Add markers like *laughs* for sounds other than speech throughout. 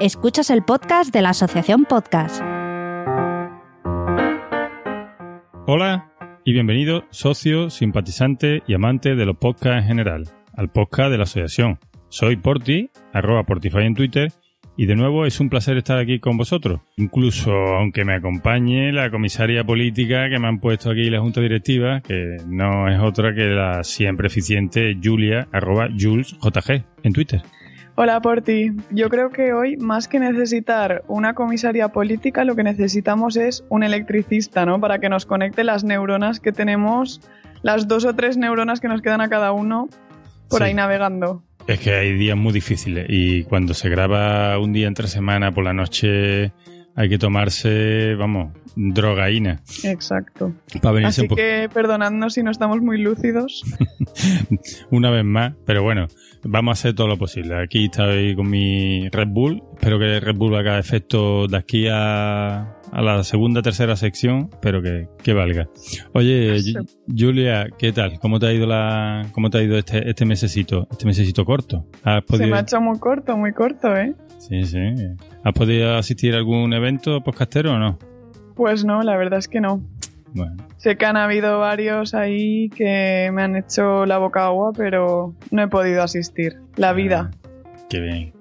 Escuchas el podcast de la Asociación Podcast. Hola y bienvenido socio, simpatizante y amante de los podcasts en general, al podcast de la Asociación. Soy Porti, arroba Portify en Twitter, y de nuevo es un placer estar aquí con vosotros. Incluso aunque me acompañe la comisaria política que me han puesto aquí la Junta Directiva, que no es otra que la siempre eficiente Julia, arroba JulesJG en Twitter. Hola Porti, yo creo que hoy más que necesitar una comisaria política lo que necesitamos es un electricista, ¿no? Para que nos conecte las neuronas que tenemos, las dos o tres neuronas que nos quedan a cada uno por Sí. ahí navegando. Es que hay días muy difíciles y cuando se graba un día entre semana por la noche hay que tomarse, vamos, drogaína Exacto. para venirse Así un que perdonadnos si no estamos muy lúcidos. *laughs* una vez más, pero bueno, vamos a hacer todo lo posible. Aquí estoy con mi Red Bull, espero que Red Bull haga efecto de aquí a, a la segunda, tercera sección, pero que, que valga. Oye, Julia, ¿qué tal? ¿Cómo te ha ido la, cómo te ha ido este, este mesecito, este mesecito corto? ¿Has Se me ha hecho muy corto, muy corto, ¿eh? Sí, sí. ¿Has podido asistir a algún evento podcastero o no? Pues no, la verdad es que no. Bueno, Sé que han habido varios ahí que me han hecho la boca agua, pero no he podido asistir. La vida. qué bien.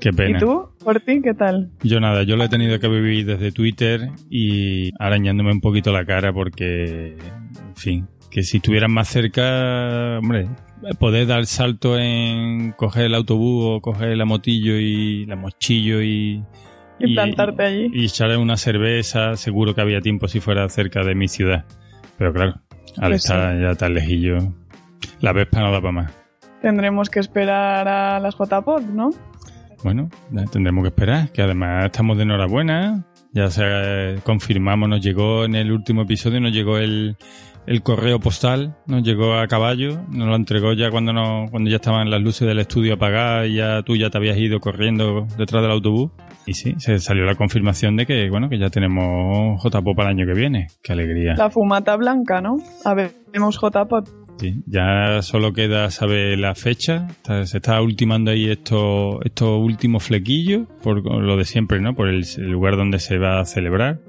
Qué pena. ¿Y tú? ¿Por ti? ¿Qué tal? Yo nada, yo lo he tenido que vivir desde Twitter y arañándome un poquito la cara porque, en fin, que si estuvieran más cerca, hombre, poder dar salto en coger el autobús o coger la motillo y la mochillo y... Y plantarte allí. Y echarle una cerveza, seguro que había tiempo si fuera cerca de mi ciudad. Pero claro, al Pues estar ya tan lejillo, la Vespa no da para más. Tendremos que esperar a las JPod, ¿no? Bueno, tendremos que esperar, que además estamos de enhorabuena. Ya se confirmamos, nos llegó en el último episodio, nos llegó el, el correo postal, nos llegó a caballo, nos lo entregó ya cuando no, cuando ya estaban las luces del estudio apagadas y ya tú ya te habías ido corriendo detrás del autobús. Y sí, se salió la confirmación de que, bueno, que ya tenemos JPO para el año que viene. Qué alegría. La fumata blanca, ¿no? A ver, tenemos JPod. Sí, ya solo queda saber la fecha. Se está ultimando ahí estos, estos últimos flequillos, por lo de siempre, ¿no? Por el, el lugar donde se va a celebrar.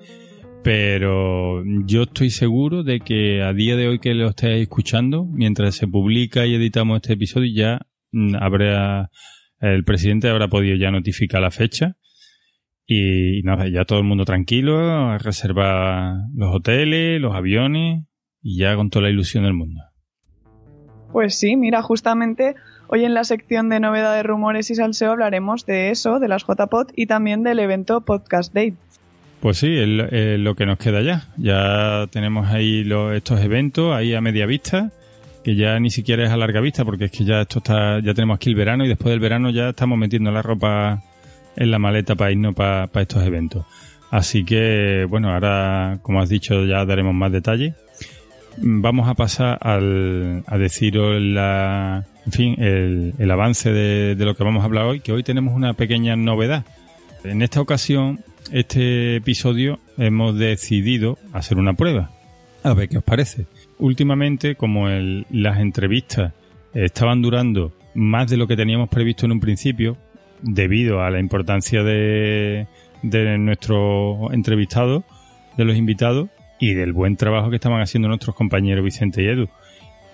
Pero yo estoy seguro de que a día de hoy que lo estéis escuchando, mientras se publica y editamos este episodio, ya mm, habrá, el presidente habrá podido ya notificar la fecha. Y nada, ya todo el mundo tranquilo, a reservar los hoteles, los aviones y ya con toda la ilusión del mundo. Pues sí, mira, justamente hoy en la sección de novedades, rumores y salseo hablaremos de eso, de las JPod y también del evento Podcast Day. Pues sí, es lo- que nos queda ya. Ya tenemos ahí estos eventos ahí a media vista, que ya ni siquiera es a larga vista, porque es que ya esto está, ya tenemos aquí el verano y después del verano ya estamos metiendo la ropa en la maleta para irnos para, para estos eventos. Así que, bueno, ahora, como has dicho, ya daremos más detalles. Vamos a pasar al, a deciros la, en fin, el, el avance de, de lo que vamos a hablar hoy, que hoy tenemos una pequeña novedad. En esta ocasión, este episodio hemos decidido hacer una prueba. A ver qué os parece. Últimamente, como el- las entrevistas estaban durando más de lo que teníamos previsto en un principio, debido a la importancia de, de nuestros entrevistados, de los invitados y del buen trabajo que estaban haciendo nuestros compañeros Vicente y Edu.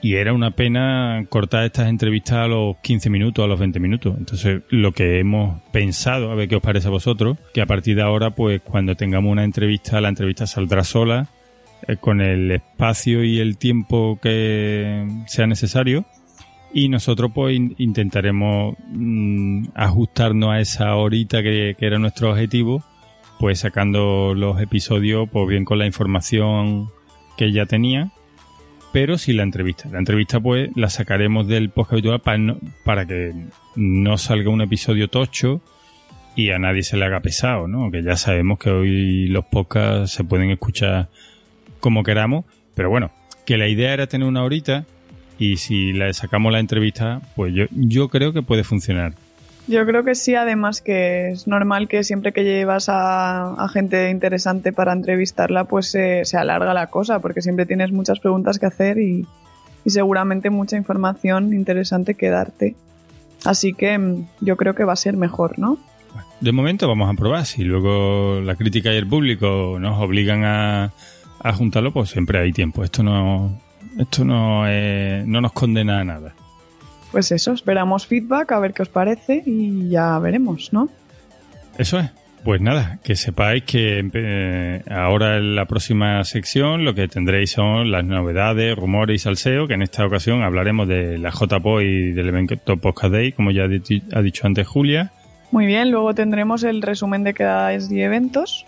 Y era una pena cortar estas entrevistas a los 15 minutos, a los 20 minutos. Entonces, lo que hemos pensado, a ver qué os parece a vosotros, que a partir de ahora, pues cuando tengamos una entrevista, la entrevista saldrá sola, eh, con el espacio y el tiempo que sea necesario. Y nosotros, pues, in- intentaremos mm, ajustarnos a esa horita que era nuestro objetivo, pues sacando los episodios, pues bien con la información que ya tenía pero sin la entrevista. La entrevista, pues, la sacaremos del podcast habitual para, para que no salga un episodio tocho y a nadie se le haga pesado, ¿no? Que ya sabemos que hoy los podcasts se pueden escuchar como queramos, pero bueno, que la idea era tener una horita y si le sacamos la entrevista, pues yo, yo creo que puede funcionar. Yo creo que sí, además que es normal que siempre que llevas a, gente interesante para entrevistarla, pues se, se alarga la cosa, porque siempre tienes muchas preguntas que hacer y, seguramente mucha información interesante que darte. Así que mm, yo creo que va a ser mejor, ¿no? de momento vamos a probar. Si luego la crítica y el público nos obligan a, a juntarlo, pues siempre hay tiempo. Esto no, esto no, no nos condena a nada. Pues eso, esperamos feedback, a ver qué os parece y ya veremos, ¿no? Eso es. Pues nada, que sepáis que eh, ahora en la próxima sección lo que tendréis son las novedades, rumores y salseo, que en esta ocasión hablaremos de la JPO y del evento Podcast Day, como ya ha dicho antes Julia. Muy bien, luego tendremos el resumen de quedadas y eventos.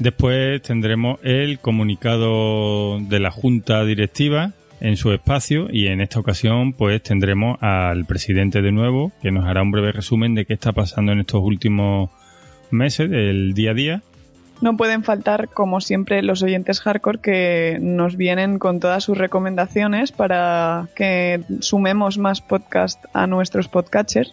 Después tendremos el comunicado de la Junta Directiva en su espacio y en esta ocasión pues tendremos al presidente de nuevo que nos hará un breve resumen de qué está pasando en estos últimos meses del día a día. No pueden faltar, como siempre, los oyentes hardcore que nos vienen con todas sus recomendaciones para que sumemos más podcast a nuestros podcatchers.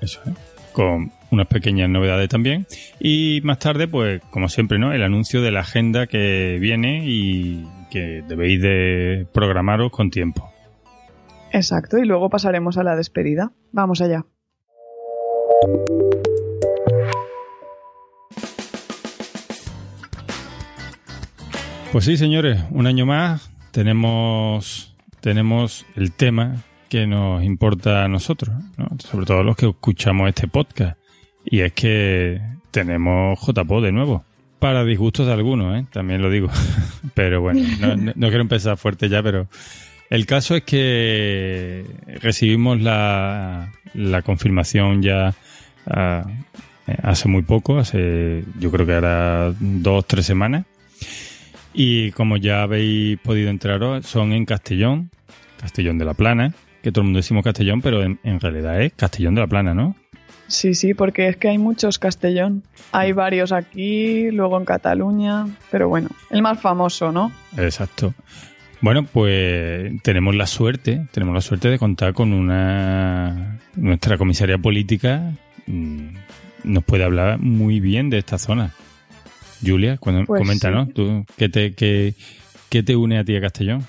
Eso, ¿eh? Con unas pequeñas novedades también. Y más tarde, pues, como siempre, ¿no? El anuncio de la agenda que viene y que debéis de programaros con tiempo. Exacto, y luego pasaremos a la despedida. Vamos allá. Pues sí, señores, un año más tenemos, tenemos el tema que nos importa a nosotros, sobre todo los que escuchamos este podcast. Y es que tenemos JPO de nuevo. Para disgustos de algunos, ¿eh? también lo digo. *laughs* pero bueno, no, quiero empezar fuerte ya, pero el caso es que recibimos la, la confirmación ya ah, hace muy poco, hace yo creo que era dos, tres semanas y como ya habéis podido entrar, son en Castellón, Castellón de la Plana, que todo el mundo decimos Castellón, pero en, realidad es Castellón de la Plana, ¿no? Sí, sí, porque es que hay muchos Castellón. Hay varios aquí, luego en Cataluña, pero bueno, el más famoso, ¿no? Exacto. Bueno, pues tenemos la suerte, tenemos la suerte de contar con una nuestra comisaria política mm, nos puede hablar muy bien de esta zona. Julia, cuando, pues coméntanos, ¿tú, ¿qué, te, qué, te une a ti a Castellón?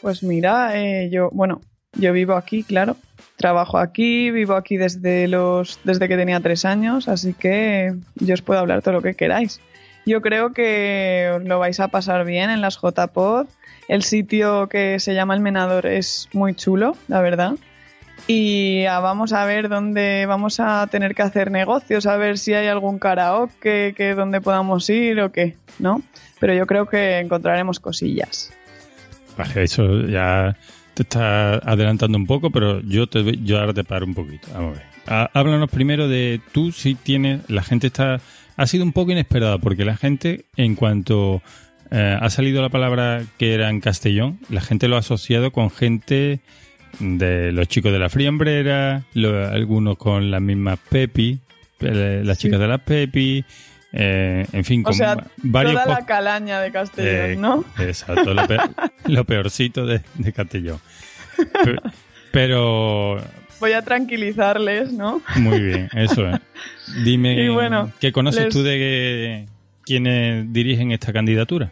Pues mira, eh, yo, bueno, yo vivo aquí, claro. Trabajo aquí, vivo aquí desde los desde que tenía tres años, así que yo os puedo hablar todo lo que queráis. Yo creo que lo vais a pasar bien en las JPod. El sitio que se llama El Menador es muy chulo, la verdad y vamos a ver dónde vamos a tener que hacer negocios, a ver si hay algún karaoke que donde podamos ir o qué, ¿no? Pero yo creo que encontraremos cosillas. Eso ya te está adelantando un poco, pero yo te yo ahora te paro un poquito. Vamos a ver. Háblanos primero de tú si tienes la gente está ha sido un poco inesperada porque la gente en cuanto eh, ha salido la palabra que era en Castellón, la gente lo ha asociado con gente de los chicos de la friambrera, algunos con las mismas Pepi, las chicas de la Pepi, eh, en fin, o sea, toda la calaña de Castellón, eh, ¿no? Exacto, lo, *laughs* peorcito de, Castellón. Pero, Voy a tranquilizarles, ¿no? Muy bien, eso es. Dime, *laughs* ¿qué conoces tú de quienes dirigen esta candidatura?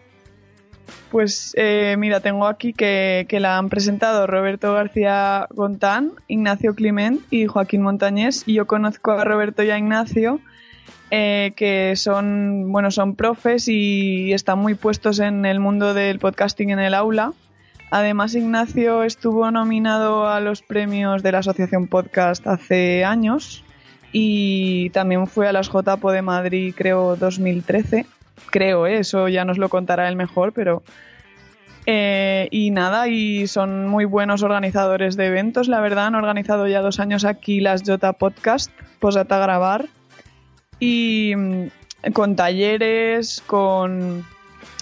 Pues eh, mira, tengo aquí que, la han presentado Roberto García Gontán, Ignacio Climent y Joaquín Montañés. Y yo conozco a Roberto y a Ignacio, eh, que son, bueno, son profes y están muy puestos en el mundo del podcasting en el aula. Además, Ignacio estuvo nominado a los premios de la Asociación Podcast hace años y también fue a las JPO de Madrid, creo, 2013 creo, ¿eh? eso ya nos lo contará él mejor, pero... Eh, y nada, y son muy buenos organizadores de eventos, la verdad, han organizado ya dos años aquí las Jota Podcast, posata grabar, y mm, con talleres, con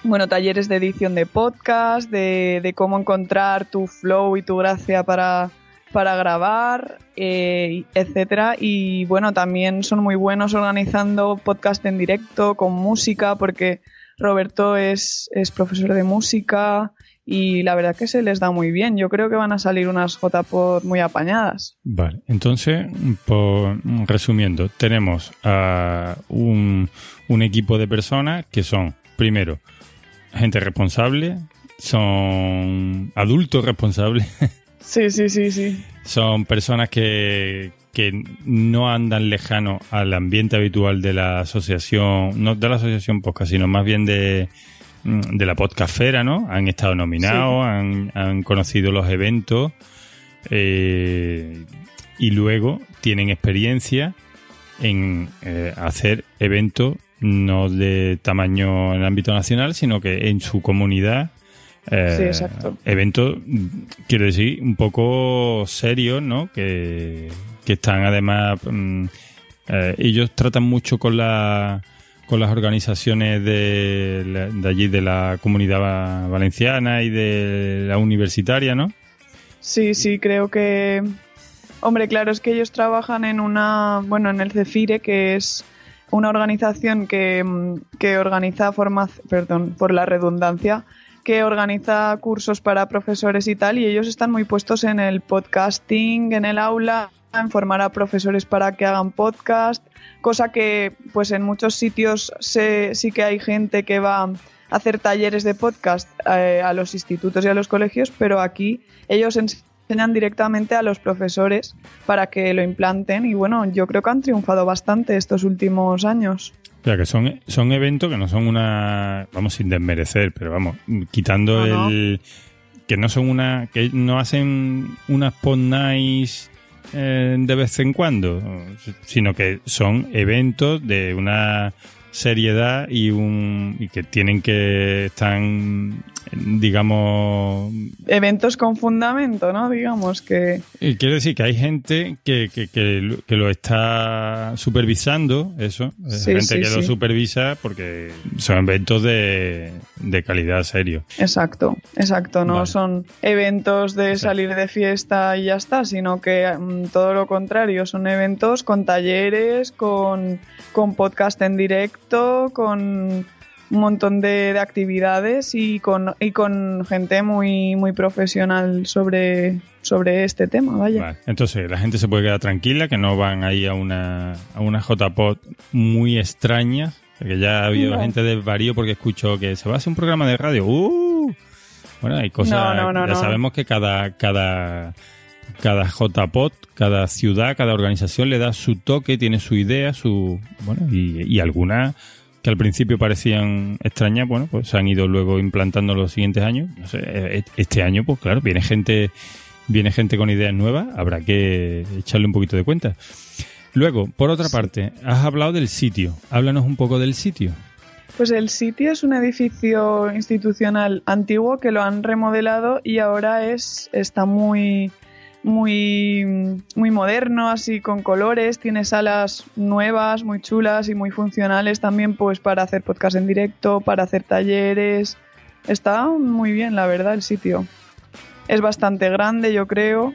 bueno, talleres de edición de podcast, de, cómo encontrar tu flow y tu gracia para, para grabar, eh, etcétera. Y bueno, también son muy buenos organizando podcast en directo con música, porque Roberto es, es profesor de música y la verdad que se les da muy bien. Yo creo que van a salir unas JPod muy apañadas. Vale, entonces, por, resumiendo, tenemos a un, un equipo de personas que son, primero, gente responsable, son adultos responsables *laughs* Sí, sí, sí, sí. Son personas que, que no andan lejanos al ambiente habitual de la asociación, no de la asociación podcast, sino más bien de, de la podcastfera, ¿no? Han estado nominados, han, han, conocido los eventos eh, y luego tienen experiencia en eh, hacer eventos no de tamaño en el ámbito nacional, sino que en su comunidad eh, sí, exacto. Eventos, quiero decir, un poco serios, ¿no? Que, están además. Mm, ellos tratan mucho con la con las organizaciones de, de, allí, de la comunidad valenciana y de la universitaria, ¿no? Sí, sí, creo que. Hombre, claro, es que ellos trabajan en una. Bueno, en el CEFIRE, que es una organización que, que organiza formación. Perdón, por la redundancia que organiza cursos para profesores y tal, y ellos están muy puestos en el podcasting, en el aula, en formar a profesores para que hagan podcast, cosa que pues en muchos sitios sí que hay gente que va a hacer talleres de podcast eh, a los institutos y a los colegios, pero aquí ellos enseñan directamente a los profesores para que lo implanten y bueno, yo creo que han triunfado bastante estos últimos años. O sea, que son, son eventos que no son una, vamos, sin desmerecer, pero vamos, quitando el, que no son una, que no hacen unas pod nights eh, de vez en cuando, sino que son eventos de una seriedad y un y que tienen que están digamos eventos con fundamento no digamos que y quiero decir que hay gente que, que, que, lo está supervisando eso gente que lo supervisa porque son eventos de, de calidad serio. Exacto exacto no son eventos de salir de fiesta y ya está sino que mm, todo lo contrario son eventos con talleres con con podcast en directo con un montón de, actividades y con, y con gente muy, muy profesional sobre, sobre este tema, vaya. Entonces, la gente se puede quedar tranquila, que no van ahí a una, a una JPod muy extraña, porque ya ha habido gente de varío porque escucho que se va a hacer un programa de radio. ¡Uh! Bueno, hay cosas, ya sabemos que cada, cada, cada JPOT, cada ciudad, cada organización le da su toque, tiene su idea, su, bueno, y, y algunas que al principio parecían extrañas, bueno, pues se han ido luego implantando los siguientes años. No sé, e-, este año, pues claro, viene gente, viene gente con ideas nuevas, habrá que echarle un poquito de cuenta. Luego, por otra parte, has hablado del sitio. Háblanos un poco del sitio. Pues el sitio es un edificio institucional antiguo que lo han remodelado y ahora es está muy muy, muy moderno, así con colores, tiene salas nuevas, muy chulas y muy funcionales también pues para hacer podcast en directo, para hacer talleres. Está muy bien, la verdad, el sitio. Es bastante grande, yo creo.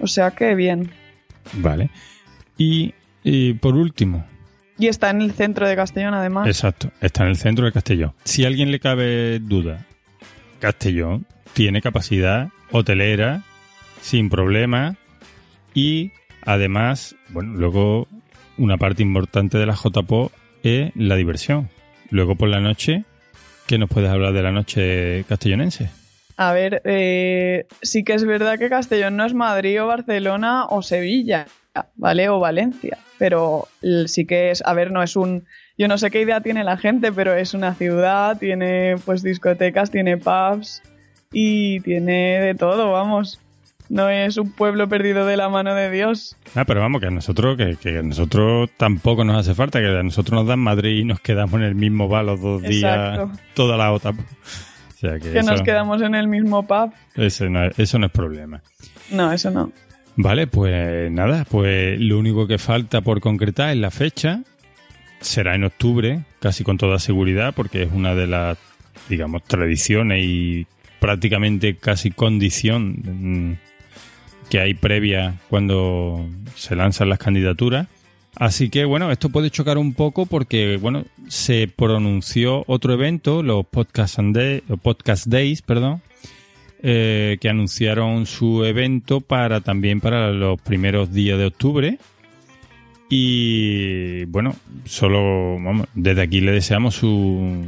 O sea que bien. Vale. Y, y por último, y está en el centro de Castellón, además. Exacto, está en el centro de Castellón. Si a alguien le cabe duda, Castellón tiene capacidad hotelera sin problema y además, bueno, luego una parte importante de la JPO es la diversión. Luego por la noche, ¿qué nos puedes hablar de la noche castellonense? A ver, eh, sí que es verdad que Castellón no es Madrid o Barcelona o Sevilla, ¿vale? O Valencia, pero sí que es, a ver, no es un, yo no sé qué idea tiene la gente, pero es una ciudad, tiene pues discotecas, tiene pubs y tiene de todo, vamos no es un pueblo perdido de la mano de Dios. Ah, pero vamos, que a nosotros, que, a nosotros tampoco nos hace falta, que a nosotros nos dan Madrid y nos quedamos en el mismo bar los dos días, toda la otra. *laughs* O sea que, nos quedamos en el mismo pub. Eso no, eso no es problema. No, eso no. Vale, pues nada, pues lo único que falta por concretar es la fecha. Será en octubre, casi con toda seguridad, porque es una de las, digamos, tradiciones y prácticamente casi condición mm, que hay previa cuando se lanzan las candidaturas. Así que bueno, esto puede chocar un poco porque bueno, se pronunció otro evento, los Podcast, Podcast Days, perdón, eh, que anunciaron su evento para también para los primeros días de octubre. Y bueno, solo desde aquí le deseamos su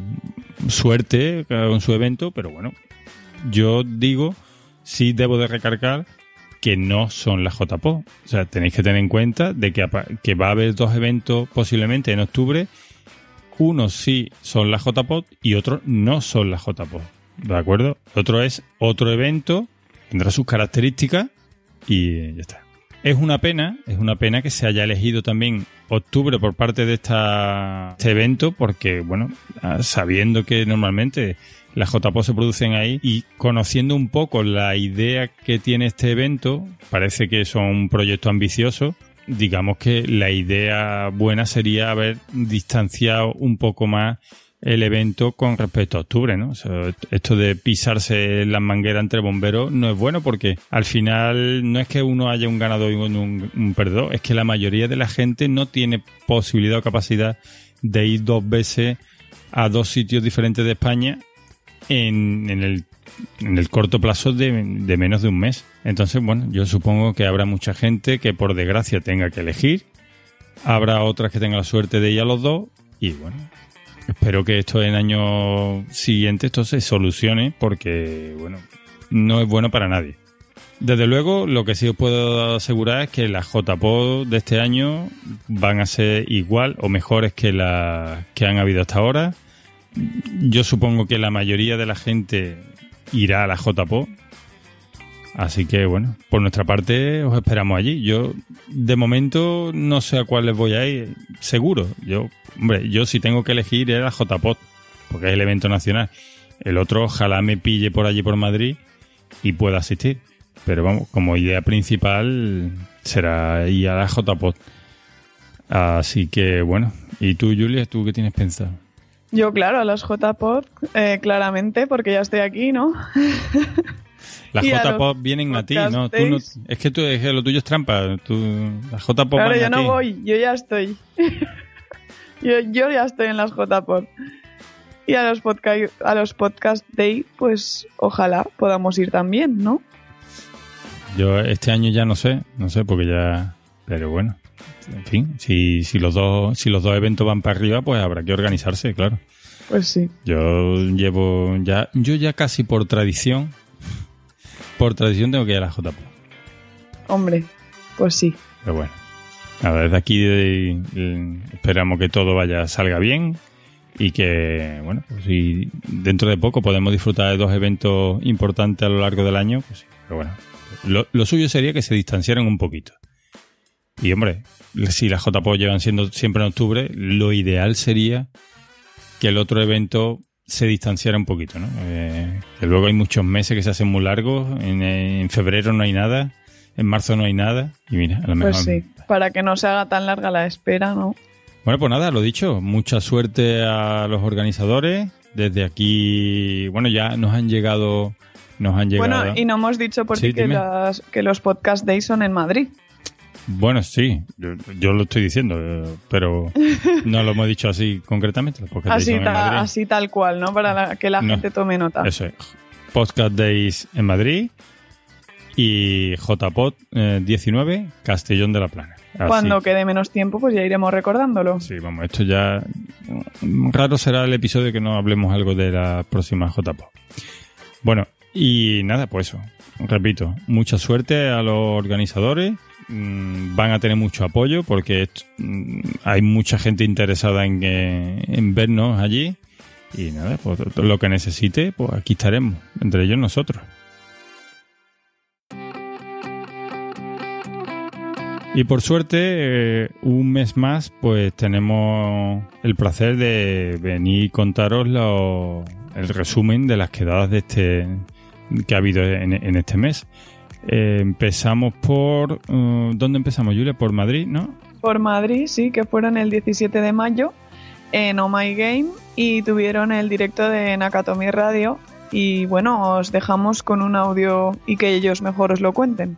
suerte con su evento, pero bueno, yo digo, sí debo de recargar que no son las JPO. O sea, tenéis que tener en cuenta de que, que va a haber dos eventos posiblemente en octubre. Uno sí son las JPO y otro no son las JPO. ¿De acuerdo? Otro es otro evento, tendrá sus características y ya está. Es una pena, es una pena que se haya elegido también octubre por parte de esta, este evento, porque, bueno, ah, sabiendo que normalmente las JPO se producen ahí y conociendo un poco la idea que tiene este evento, parece que es un proyecto ambicioso. Digamos que la idea buena sería haber distanciado un poco más el evento con respecto a octubre, ¿no? esto de pisarse las mangueras entre bomberos no es bueno porque al final no es que uno haya un ganador y un, un perdedor, es que la mayoría de la gente no tiene posibilidad o capacidad de ir dos veces a dos sitios diferentes de España en, el, en el corto plazo de, de menos de un mes. Entonces, bueno, yo supongo que habrá mucha gente que por desgracia tenga que elegir, habrá otras que tengan la suerte de ir a los dos y bueno, Espero que esto en año siguiente esto se solucione porque, bueno, no es bueno para nadie. Desde luego, lo que sí os puedo asegurar es que las JPO de este año van a ser igual o mejores que las que han habido hasta ahora. Yo supongo que la mayoría de la gente irá a la JPO. Así que bueno, por nuestra parte os esperamos allí. Yo de momento no sé a cuál les voy a ir, seguro. Yo Hombre, yo si tengo que elegir era JPOT, porque es el evento nacional. El otro ojalá me pille por allí por Madrid y pueda asistir. Pero vamos, como idea principal será ir a la JPOT. Así que bueno, ¿y tú, Julia, tú qué tienes pensado? Yo, claro, a las JPOT, eh, claramente, porque ya estoy aquí, ¿no? *laughs* Las JPOT vienen a ti, ¿no? Tú no es que tú, es que lo tuyo es trampa. Tú, las JPOT claro, yo no voy, yo ya estoy. *laughs* Yo, ya estoy en las JPod. Y a los, podcast, a los podcast day, pues ojalá podamos ir también, ¿no? Yo este año ya no sé, no sé, porque ya. Pero bueno, en fin, si, si, los dos, si los dos eventos van para arriba, pues habrá que organizarse, claro. Pues sí. Yo llevo ya, yo ya casi por tradición, por tradición tengo que ir a la JPO. Hombre, pues sí. Pero bueno. Nada, desde aquí eh, esperamos que todo vaya salga bien y que, bueno, pues si dentro de poco podemos disfrutar de dos eventos importantes a lo largo del año, pues sí, pero bueno, lo, suyo sería que se distanciaran un poquito. Y hombre, si las JPO llevan siendo siempre en octubre, lo ideal sería que el otro evento se distanciara un poquito, ¿no? Eh, que luego hay muchos meses que se hacen muy largos, en, en febrero no hay nada, en marzo no hay nada, y mira, a lo pues mejor para que no se haga tan larga la espera, ¿no? Bueno, pues nada, lo dicho, mucha suerte a los organizadores. Desde aquí, bueno, ya nos han llegado, nos han llegado. Bueno, y no hemos dicho por qué que, que los podcast days son en Madrid. Bueno, sí, yo, lo estoy diciendo, pero no lo hemos dicho así concretamente. Así, así tal cual, ¿no? Para que la gente tome nota. Eso es. Podcast Days en Madrid y JPOT 19, eh, Castellón de la Plana. Cuando quede menos tiempo, pues ya iremos recordándolo. Sí, vamos, esto ya. Raro será el episodio que no hablemos algo de la próxima JPOT. Bueno, y nada, pues eso. Repito, mucha suerte a los organizadores. Mm, van a tener mucho apoyo porque mm, hay mucha gente interesada en, en vernos allí. Y nada, pues lo que necesite, pues aquí estaremos, entre ellos nosotros. Y por suerte, eh, un mes más, pues tenemos el placer de venir y contaros el resumen de las quedadas de este que ha habido en, este mes. Eh, empezamos por... Uh, ¿Dónde empezamos, Julia? Por Madrid, ¿no? Por Madrid, sí, que fueron el 17 de mayo en Oh My Game y tuvieron el directo de Nakatomi Radio. Y bueno, os dejamos con un audio y que ellos mejor os lo cuenten.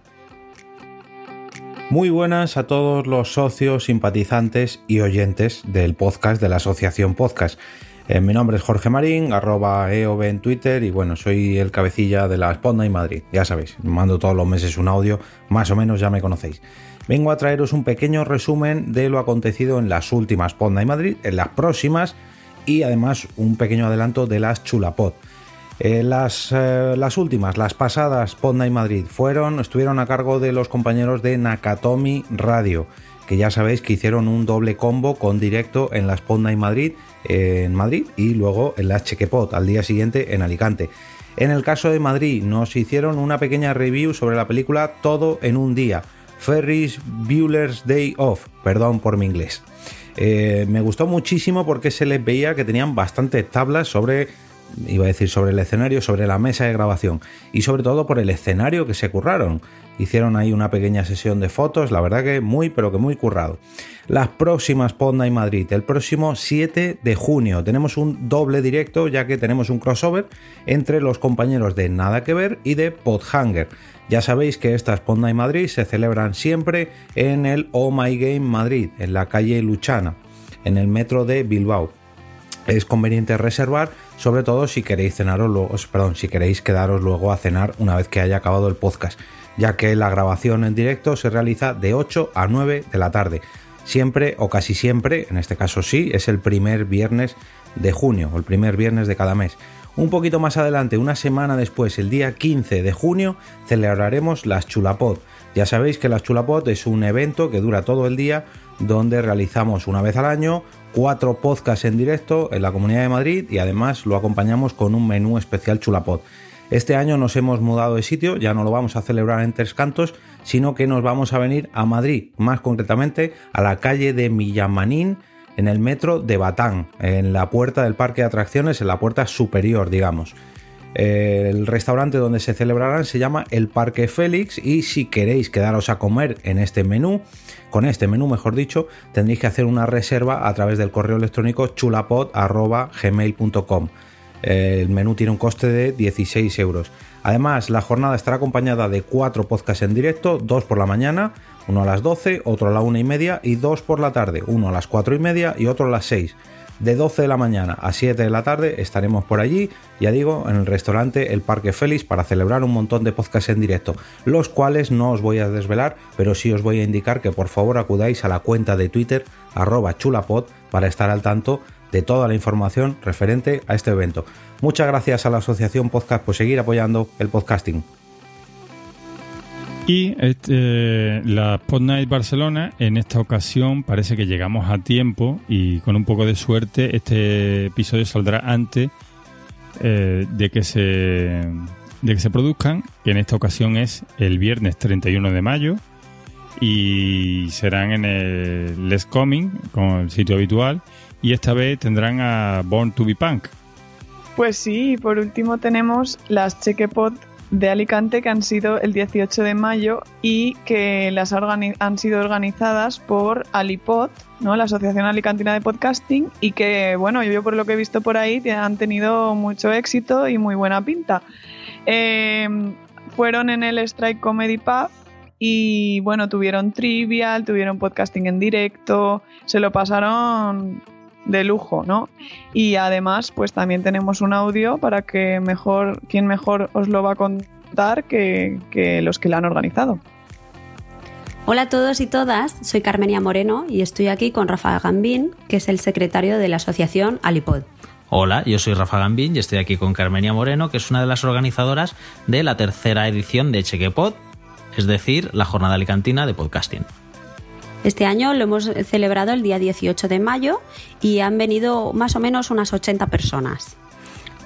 Muy buenas a todos los socios, simpatizantes y oyentes del podcast de la Asociación Podcast. Eh, mi nombre es Jorge Marín, arroba EOB en Twitter y bueno, soy el cabecilla de la Sponda y Madrid. Ya sabéis, mando todos los meses un audio, más o menos ya me conocéis. Vengo a traeros un pequeño resumen de lo acontecido en las últimas Ponda y Madrid, en las próximas y además un pequeño adelanto de las Chulapod. Eh, las, eh, las, últimas, las pasadas Pod Night Madrid, fueron, estuvieron a cargo de los compañeros de Nakatomi Radio, que ya sabéis que hicieron un doble combo con directo en las Pod Night Madrid, en Madrid, y luego en la Chequepot al día siguiente en Alicante. En el caso de Madrid, nos hicieron una pequeña review sobre la película Todo en un día, Ferris Bueller's Day Off, perdón por mi inglés. Eh, me gustó muchísimo porque se les veía que tenían bastantes tablas sobre iba a decir sobre el escenario, sobre la mesa de grabación y sobre todo por el escenario que se curraron. Hicieron ahí una pequeña sesión de fotos, la verdad que muy, pero que muy currado. Las próximas Pod Night Madrid, el próximo 7 de junio, tenemos un doble directo ya que tenemos un crossover entre los compañeros de Nada que Ver y de Podhanger. Ya sabéis que estas Pod Night Madrid se celebran siempre en el Oh My Game Madrid, en la calle Luchana, en el metro de Bilbao. Es conveniente reservar sobre todo si queréis cenaros perdón, si queréis quedaros luego a cenar una vez que haya acabado el podcast, ya que la grabación en directo se realiza de 8 a 9 de la tarde. Siempre o casi siempre, en este caso sí, es el primer viernes de junio, o el primer viernes de cada mes. Un poquito más adelante, una semana después, el día 15 de junio, celebraremos las Chulapod. Ya sabéis que las Chulapod es un evento que dura todo el día donde realizamos una vez al año cuatro podcasts en directo en la Comunidad de Madrid y además lo acompañamos con un menú especial Chulapod. Este año nos hemos mudado de sitio, ya no lo vamos a celebrar en Tres Cantos, sino que nos vamos a venir a Madrid, más concretamente a la calle de Millamanín, en el metro de Batán, en la puerta del parque de atracciones, en la puerta superior, digamos. El restaurante donde se celebrarán se llama El Parque Félix y si queréis quedaros a comer en este menú, con este menú mejor dicho, tendréis que hacer una reserva a través del correo electrónico chulapod.gmail.com. El menú tiene un coste de 16 euros. Además, la jornada estará acompañada de cuatro podcasts en directo, dos por la mañana, uno a las 12, otro a la una y media y dos por la tarde, uno a las cuatro y media y otro a las 6 de 12 de la mañana a 7 de la tarde estaremos por allí, ya digo, en el restaurante El Parque Félix para celebrar un montón de podcasts en directo, los cuales no os voy a desvelar, pero sí os voy a indicar que por favor acudáis a la cuenta de Twitter arroba chulapod para estar al tanto de toda la información referente a este evento. Muchas gracias a la Asociación Podcast por seguir apoyando el podcasting. Y este, la Pod Night Barcelona, en esta ocasión parece que llegamos a tiempo y con un poco de suerte este episodio saldrá antes eh, de, que se, de que se produzcan, que en esta ocasión es el viernes 31 de mayo y serán en el Les Coming, con el sitio habitual, y esta vez tendrán a Born to be Punk. Pues sí, por último tenemos las Chequepot de Alicante que han sido el 18 de mayo y que las han sido organizadas por Alipod, ¿no? la Asociación Alicantina de Podcasting, y que, bueno, yo por lo que he visto por ahí han tenido mucho éxito y muy buena pinta. Em, fueron en el Strike Comedy Pub y, bueno, tuvieron trivial, tuvieron podcasting en directo, se lo pasaron de lujo, ¿no? Y además, pues también tenemos un audio para que mejor, quien mejor os lo va a contar que, los que la han organizado. Hola a todos y todas, soy Carmenia Moreno y estoy aquí con Rafa Gambín, que es el secretario de la asociación Alipod. Hola, yo soy Rafa Gambín y estoy aquí con Carmenia Moreno, que es una de las organizadoras de la tercera edición de Chequepod, es decir, la jornada alicantina de podcasting. Este año lo hemos celebrado el día 18 de mayo y han venido más o menos unas 80 personas.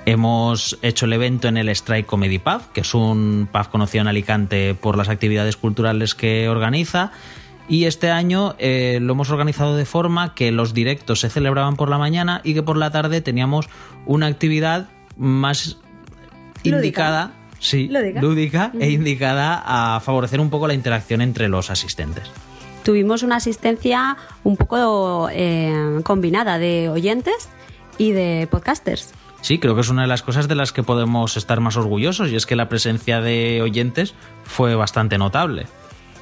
Hemos hecho el evento en el Strike Comedy Pub, que es un pub conocido en Alicante por las actividades culturales que organiza. Y este año eh, lo hemos organizado de forma que los directos se celebraban por la mañana y que por la tarde teníamos una actividad más indicada, sí, lúdica e indicada a favorecer un poco la interacción entre los asistentes tuvimos una asistencia un poco eh, combinada de oyentes y de podcasters. Sí, creo que es una de las cosas de las que podemos estar más orgullosos y es que la presencia de oyentes fue bastante notable.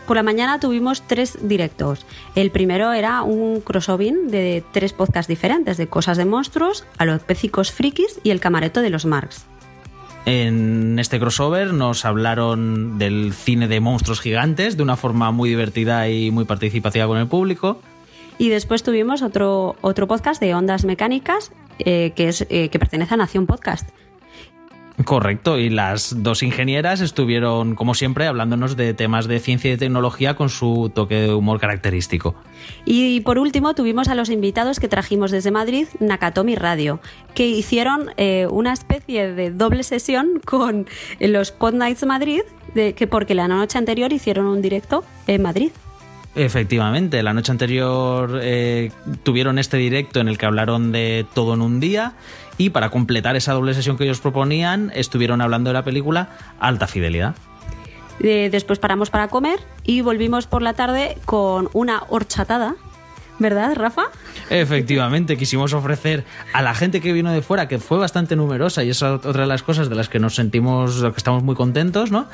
Por la mañana tuvimos tres directos. El primero era un crossover de tres podcasts diferentes, de Cosas de Monstruos, Alopécicos Frikis y El Camareto de los Marx. En este crossover nos hablaron del cine de monstruos gigantes de una forma muy divertida y muy participativa con el público. Y después tuvimos otro, otro podcast de ondas mecánicas eh, que, es, eh, que pertenece a Nación Podcast. Correcto, y las dos ingenieras estuvieron, como siempre, hablándonos de temas de ciencia y tecnología con su toque de humor característico. Y por último tuvimos a los invitados que trajimos desde Madrid, Nakatomi Radio, que hicieron eh, una especie de doble sesión con los Pod Nights Madrid, de, que porque la noche anterior hicieron un directo en Madrid. Efectivamente, la noche anterior eh, tuvieron este directo en el que hablaron de todo en un día y para completar esa doble sesión que ellos proponían estuvieron hablando de la película Alta Fidelidad. Eh, después paramos para comer y volvimos por la tarde con una horchatada ¿Verdad, Rafa? Efectivamente, quisimos ofrecer a la gente que vino de fuera, que fue bastante numerosa, y es otra de las cosas de las que nos sentimos, que estamos muy contentos, ¿no?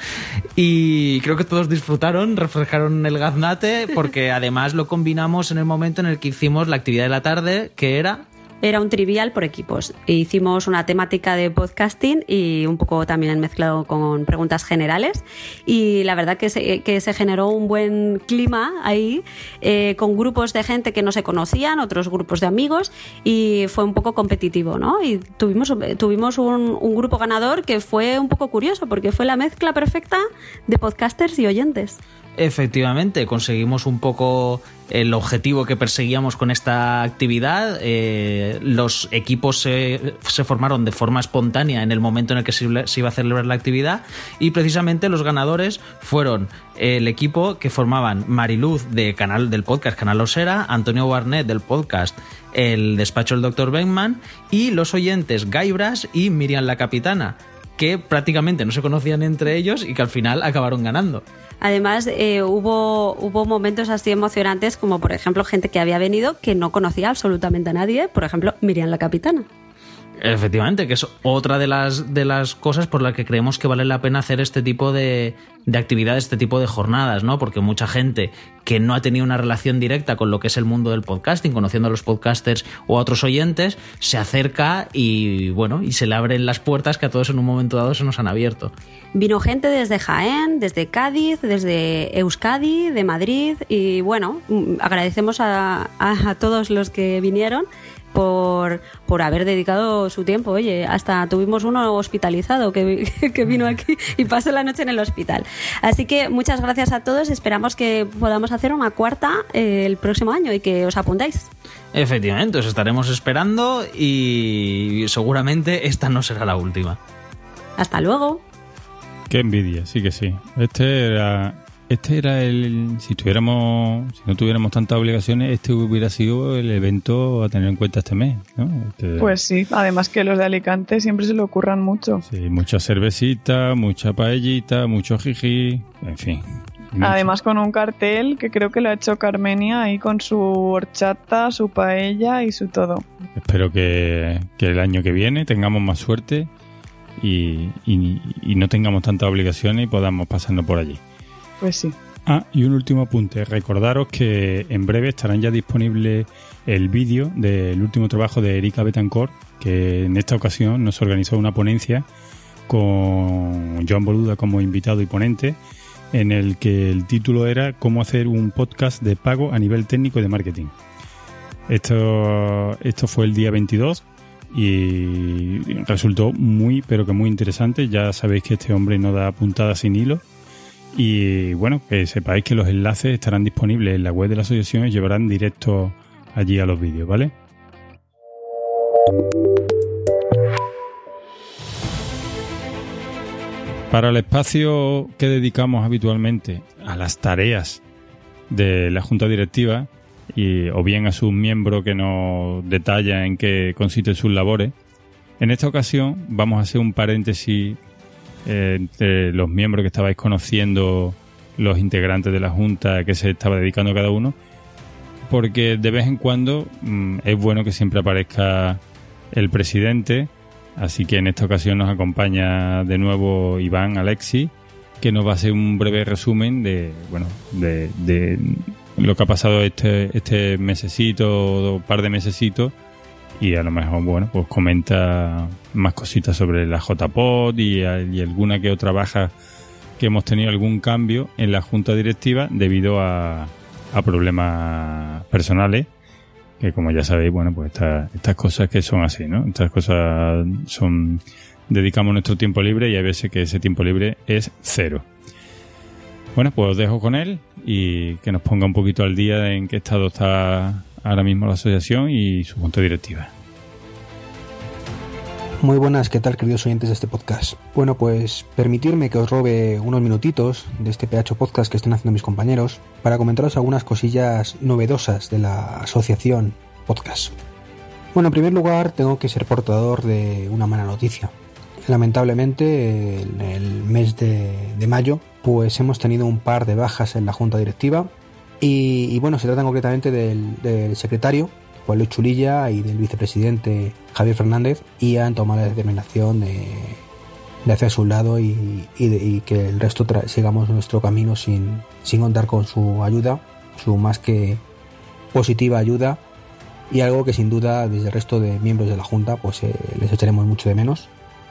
Y creo que todos disfrutaron, refrescaron el gaznate, porque además lo combinamos en el momento en el que hicimos la actividad de la tarde, que era era un trivial por equipos. Hicimos una temática de podcasting y un poco también mezclado con preguntas generales. Y la verdad que se, que se generó un buen clima ahí, eh, con grupos de gente que no se conocían, otros grupos de amigos, y fue un poco competitivo, ¿no? Y tuvimos, tuvimos un, un grupo ganador que fue un poco curioso, porque fue la mezcla perfecta de podcasters y oyentes. Efectivamente, conseguimos un poco el objetivo que perseguíamos con esta actividad. Eh, los equipos se, formaron de forma espontánea en el momento en el que se, iba a celebrar la actividad y precisamente los ganadores fueron el equipo que formaban Mariluz de canal del podcast Canal Osera, Antonio Barnett del podcast El Despacho del Dr. Beckman y los oyentes Gaibras y Miriam la Capitana que prácticamente no se conocían entre ellos y que al final acabaron ganando. Además, eh, hubo, hubo momentos así emocionantes como, por ejemplo, gente que había venido que no conocía absolutamente a nadie, por ejemplo, Miriam la Capitana. Efectivamente, que es otra de las, de las cosas por las que creemos que vale la pena hacer este tipo de, de actividades, este tipo de jornadas, ¿no? Porque mucha gente que no ha tenido una relación directa con lo que es el mundo del podcasting, conociendo a los podcasters o a otros oyentes, se acerca y, bueno, y se le abren las puertas que a todos en un momento dado se nos han abierto. Vino gente desde Jaén, desde Cádiz, desde Euskadi, de Madrid y, bueno, agradecemos a, a todos los que vinieron por, por haber dedicado su tiempo. Oye, hasta tuvimos uno hospitalizado que, *laughs* que vino aquí y pasó la noche en el hospital. Así que muchas gracias a todos. Esperamos que podamos hacer una cuarta eh, el próximo año y que os apuntéis. Efectivamente, os estaremos esperando y seguramente esta no será la última. Hasta luego. Qué envidia, sí que sí. Este era este era el, si tuviéramos, si no tuviéramos tantas obligaciones, este hubiera sido el evento a tener en cuenta este mes, ¿no? Este pues sí, además que los de Alicante siempre se le ocurran mucho. Sí, mucha cervecita, mucha paellita, mucho jiji, en fin. Además con un cartel que creo que lo ha hecho Carmenia ahí con su horchata, su paella y su todo. Espero que, que el año que viene tengamos más suerte y, y, y no tengamos tantas obligaciones y podamos pasarnos por allí. Pues sí. Ah, y un último apunte. Recordaros que en breve estarán ya disponible el vídeo del último trabajo de Erika Betancourt, que en esta ocasión nos organizó una ponencia con Joan Boluda como invitado y ponente, en el que el título era Cómo hacer un podcast de pago a nivel técnico y de marketing. Esto, esto fue el día 22 y resultó muy, pero que muy interesante. Ya sabéis que este hombre no da puntadas sin hilo y bueno, que sepáis que los enlaces estarán disponibles en la web de la asociación y llevarán directo allí a los vídeos, ¿vale? Para el espacio que dedicamos habitualmente a las tareas de la Junta Directiva, y, o bien a sus miembros que nos detalla en qué consisten sus labores, en esta ocasión vamos a hacer un paréntesis entre los miembros que estabais conociendo, los integrantes de la Junta que se estaba dedicando cada uno, porque de vez en cuando mm, es bueno que siempre aparezca el presidente, así que en esta ocasión nos acompaña de nuevo Iván Alexi, que nos va a hacer un breve resumen de, bueno, de, de lo que ha pasado este, este mesecito, o par de mesecitos, y a lo mejor, bueno, pues comenta más cositas sobre la JPOD y, alguna que otra baja que hemos tenido algún cambio en la junta directiva debido a, a problemas personales que como ya sabéis, bueno, pues estas estas cosas que son así, ¿no? Estas cosas son dedicamos nuestro tiempo libre y hay veces que ese tiempo libre es cero. Bueno, pues os dejo con él y que nos ponga un poquito al día en qué estado está ahora mismo la asociación y su junta directiva. Muy buenas, ¿qué tal queridos oyentes de este podcast? Bueno, pues permitirme que os robe unos minutitos de este PH Podcast que están haciendo mis compañeros para comentaros algunas cosillas novedosas de la asociación Podcast. Bueno, en primer lugar tengo que ser portador de una mala noticia. Lamentablemente, en el mes de, mayo, pues hemos tenido un par de bajas en la junta directiva y, bueno, se trata concretamente del, secretario Pablo Chulilla y del vicepresidente Javier Fernández y han tomado la determinación de, de hacer su lado y, que el resto sigamos nuestro camino sin, sin contar con su ayuda, su más que positiva ayuda y algo que sin duda desde el resto de miembros de la Junta pues eh, les echaremos mucho de menos.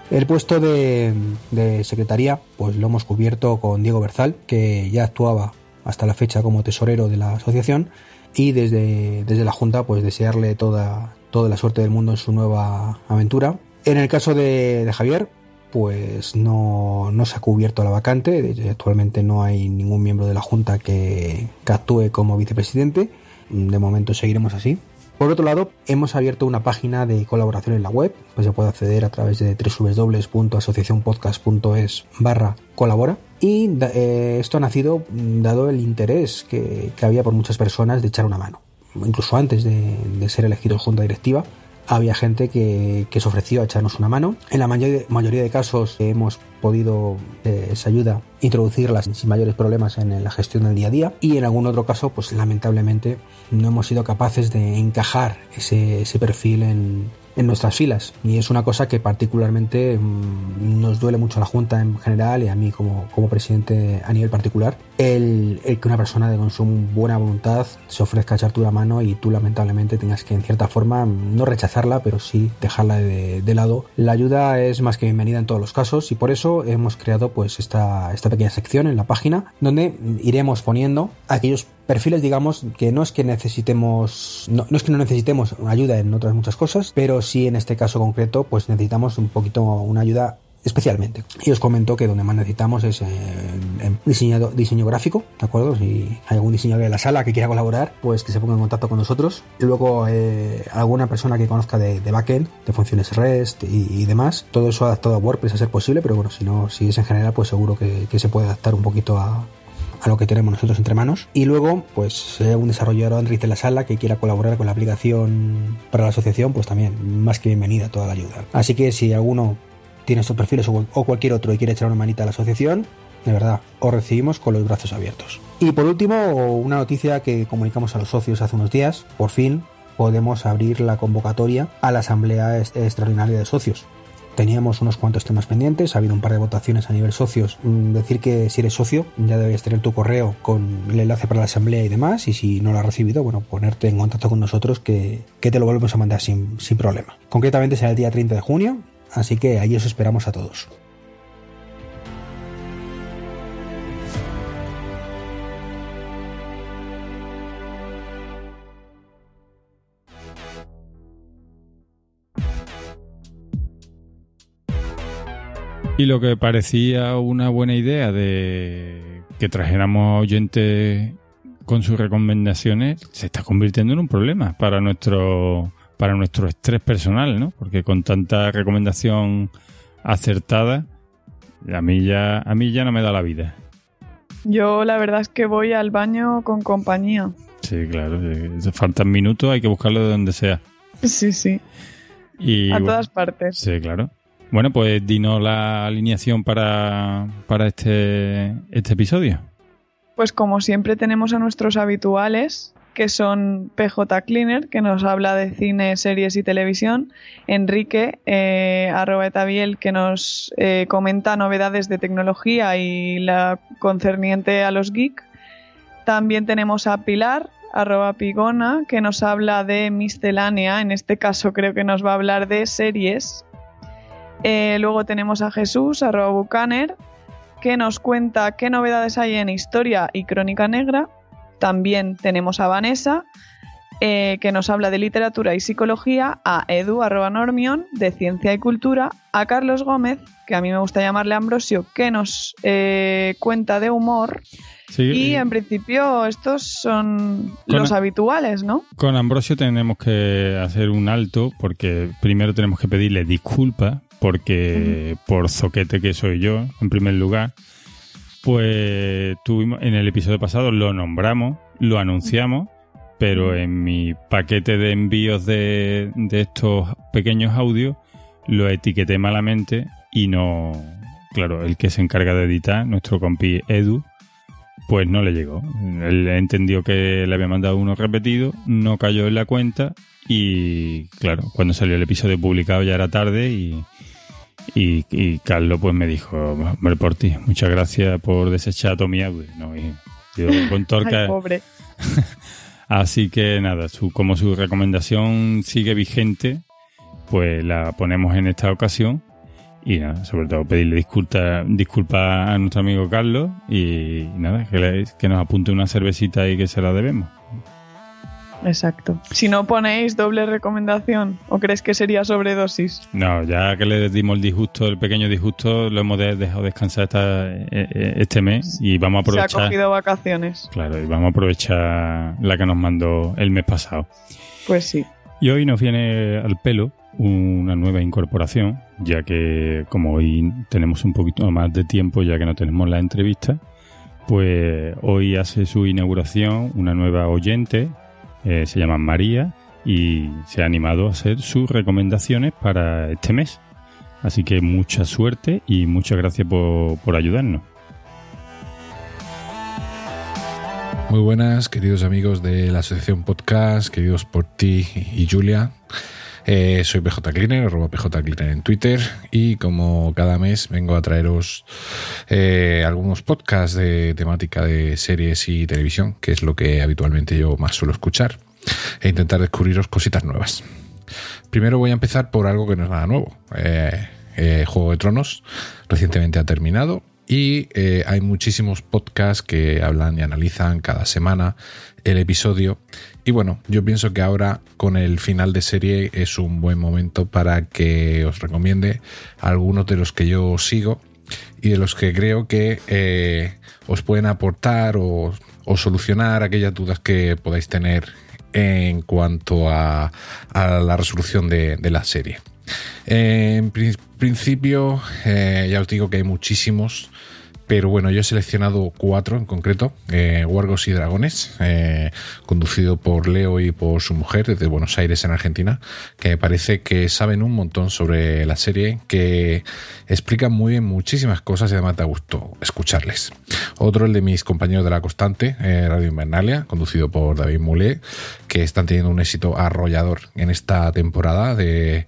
El puesto de, de, secretaría pues lo hemos cubierto con Diego Berzal que ya actuaba hasta la fecha como tesorero de la asociación y desde, desde la Junta pues desearle toda, toda la suerte del mundo en su nueva aventura. En el caso de, Javier, pues no, no, se ha cubierto la vacante, actualmente no hay ningún miembro de la Junta que, que actúe como vicepresidente, de momento seguiremos así. Por otro lado, hemos abierto una página de colaboración en la web, pues se puede acceder a través de www.asociacionpodcast.es barra colabora. Y eh, esto ha nacido dado el interés que, había por muchas personas de echar una mano. Incluso antes de, de ser elegido junta directiva, había gente que, se ofreció a echarnos una mano. En la mayoría de casos hemos podido eh, esa ayuda introducirlas sin mayores problemas en la gestión del día a día y en algún otro caso pues lamentablemente no hemos sido capaces de encajar ese perfil en, en nuestras filas. Y es una cosa que particularmente mm, nos duele mucho a la Junta en general y a mí como, como presidente a nivel particular, el, que una persona de con su buena voluntad se ofrezca a echarte una mano y tú lamentablemente tengas que en cierta forma no rechazarla, pero sí dejarla de, de, lado. La ayuda es más que bienvenida en todos los casos y por eso hemos creado pues esta, esta pequeña sección en la página donde iremos poniendo aquellos perfiles, digamos, que no es que necesitemos, no, es que no necesitemos ayuda en otras muchas cosas, pero sí en este caso concreto, pues necesitamos un poquito una ayuda especialmente. Y os comento que donde más necesitamos es en, diseño, diseño gráfico, ¿de acuerdo? Si hay algún diseñador de la sala que quiera colaborar, pues que se ponga en contacto con nosotros. Y luego eh, alguna persona que conozca de, backend, de funciones REST y, demás. Todo eso adaptado a WordPress a ser posible, pero bueno, si no, si es en general, pues seguro que se puede adaptar un poquito a, a lo que tenemos nosotros entre manos. Y luego, pues si hay algún desarrollador Android en la sala que quiera colaborar con la aplicación para la asociación, pues también más que bienvenida toda la ayuda. Así que si alguno tiene estos perfiles o cualquier otro y quiere echar una manita a la asociación, de verdad, os recibimos con los brazos abiertos. Y por último, una noticia que comunicamos a los socios hace unos días, por fin podemos abrir la convocatoria a la Asamblea Extraordinaria de Socios teníamos unos cuantos temas pendientes, ha habido un par de votaciones a nivel socios. Mm, decir que si eres socio ya deberías tener tu correo con el enlace para la asamblea y demás, y si no lo has recibido, bueno, ponerte en contacto con nosotros que, te lo volvemos a mandar sin, sin problema. Concretamente será el día 30 de junio, así que ahí os esperamos a todos. Y lo que parecía una buena idea de que trajéramos oyentes con sus recomendaciones se está convirtiendo en un problema para nuestro para nuestro estrés personal, ¿no? Porque con tanta recomendación acertada, a mí ya a mí ya no me da la vida. Yo la verdad es que voy al baño con compañía. Sí, claro. Faltan minutos, hay que buscarlo de donde sea. Sí, sí. Y, a todas partes. Sí, claro. Bueno, pues dinos la alineación para, para este, este episodio. Pues como siempre tenemos a nuestros habituales, que son PJ Cleaner, que nos habla de cine, series y televisión, Enrique, eh, arroba etabiel, que nos eh, comenta novedades de tecnología y la concerniente a los geek. También tenemos a Pilar, arroba Pigona, que nos habla de miscelánea, en este caso creo que nos va a hablar de series eh, luego tenemos a Jesús, arroba Bucaner, que nos cuenta qué novedades hay en historia y crónica negra. También tenemos a Vanessa, eh, que nos habla de literatura y psicología, a Edu arroba Normion de ciencia y cultura, a Carlos Gómez, que a mí me gusta llamarle Ambrosio, que nos eh, cuenta de humor. y en principio estos son los habituales, ¿no? Con Ambrosio tenemos que hacer un alto porque primero tenemos que pedirle disculpas porque por zoquete que soy yo, en primer lugar, pues tuvimos en el episodio pasado lo nombramos, lo anunciamos, pero en mi paquete de envíos de, de estos pequeños audios lo etiqueté malamente y no, claro, el que se encarga de editar, nuestro compi Edu, pues no le llegó. Él entendió que le había mandado uno repetido, no cayó en la cuenta y claro, cuando salió el episodio publicado ya era tarde y, y, Carlos pues me dijo, hombre, por ti, muchas gracias por desechar todo mi audio. No, y yo con *laughs* Torca... pobre. *laughs* Así que nada, su, como su recomendación sigue vigente, pues la ponemos en esta ocasión. Y nada, sobre todo pedirle disculpas disculpa a nuestro amigo Carlos y nada, que, que nos apunte una cervecita y que se la debemos. Exacto. Si no ponéis doble recomendación, ¿o crees que sería sobredosis? No, ya que le dimos el disgusto, el pequeño disgusto, lo hemos dejado descansar eh, eh, este mes y vamos a aprovechar. Se ha cogido vacaciones. Claro, y vamos a aprovechar la que nos mandó el mes pasado. Pues sí. Y hoy nos viene al pelo una nueva incorporación, ya que como hoy tenemos un poquito más de tiempo, ya que no tenemos la entrevista, pues hoy hace su inauguración una nueva oyente eh, se llama María y se ha animado a hacer sus recomendaciones para este mes. Así que mucha suerte y muchas gracias por, ayudarnos. Muy buenas, queridos amigos de la Asociación Podcast, queridos por ti y Julia. Eh, soy PJ Cleaner, arroba PJ Cleaner en Twitter y como cada mes vengo a traeros eh, algunos podcasts de temática de series y televisión, que es lo que habitualmente yo más suelo escuchar, e intentar descubriros cositas nuevas. Primero voy a empezar por algo que no es nada nuevo. Eh, Juego de Tronos recientemente ha terminado y hay muchísimos podcasts que hablan y analizan cada semana el episodio. Y bueno, yo pienso que ahora con el final de serie es un buen momento para que os recomiende algunos de los que yo sigo y de los que creo que eh, os pueden aportar o, solucionar aquellas dudas que podáis tener en cuanto a, la resolución de, la serie. en principio, eh, ya os digo que hay muchísimos pero bueno, yo he seleccionado cuatro en concreto, eh, y Dragones, eh, conducido por Leo y por su mujer desde Buenos Aires en Argentina, que me parece que saben un montón sobre la serie, que explican muy bien muchísimas cosas y además da gusto escucharles. Otro, el de mis compañeros de la constante, eh, Radio Invernalia, conducido por David Moulet, que están teniendo un éxito arrollador en esta temporada de,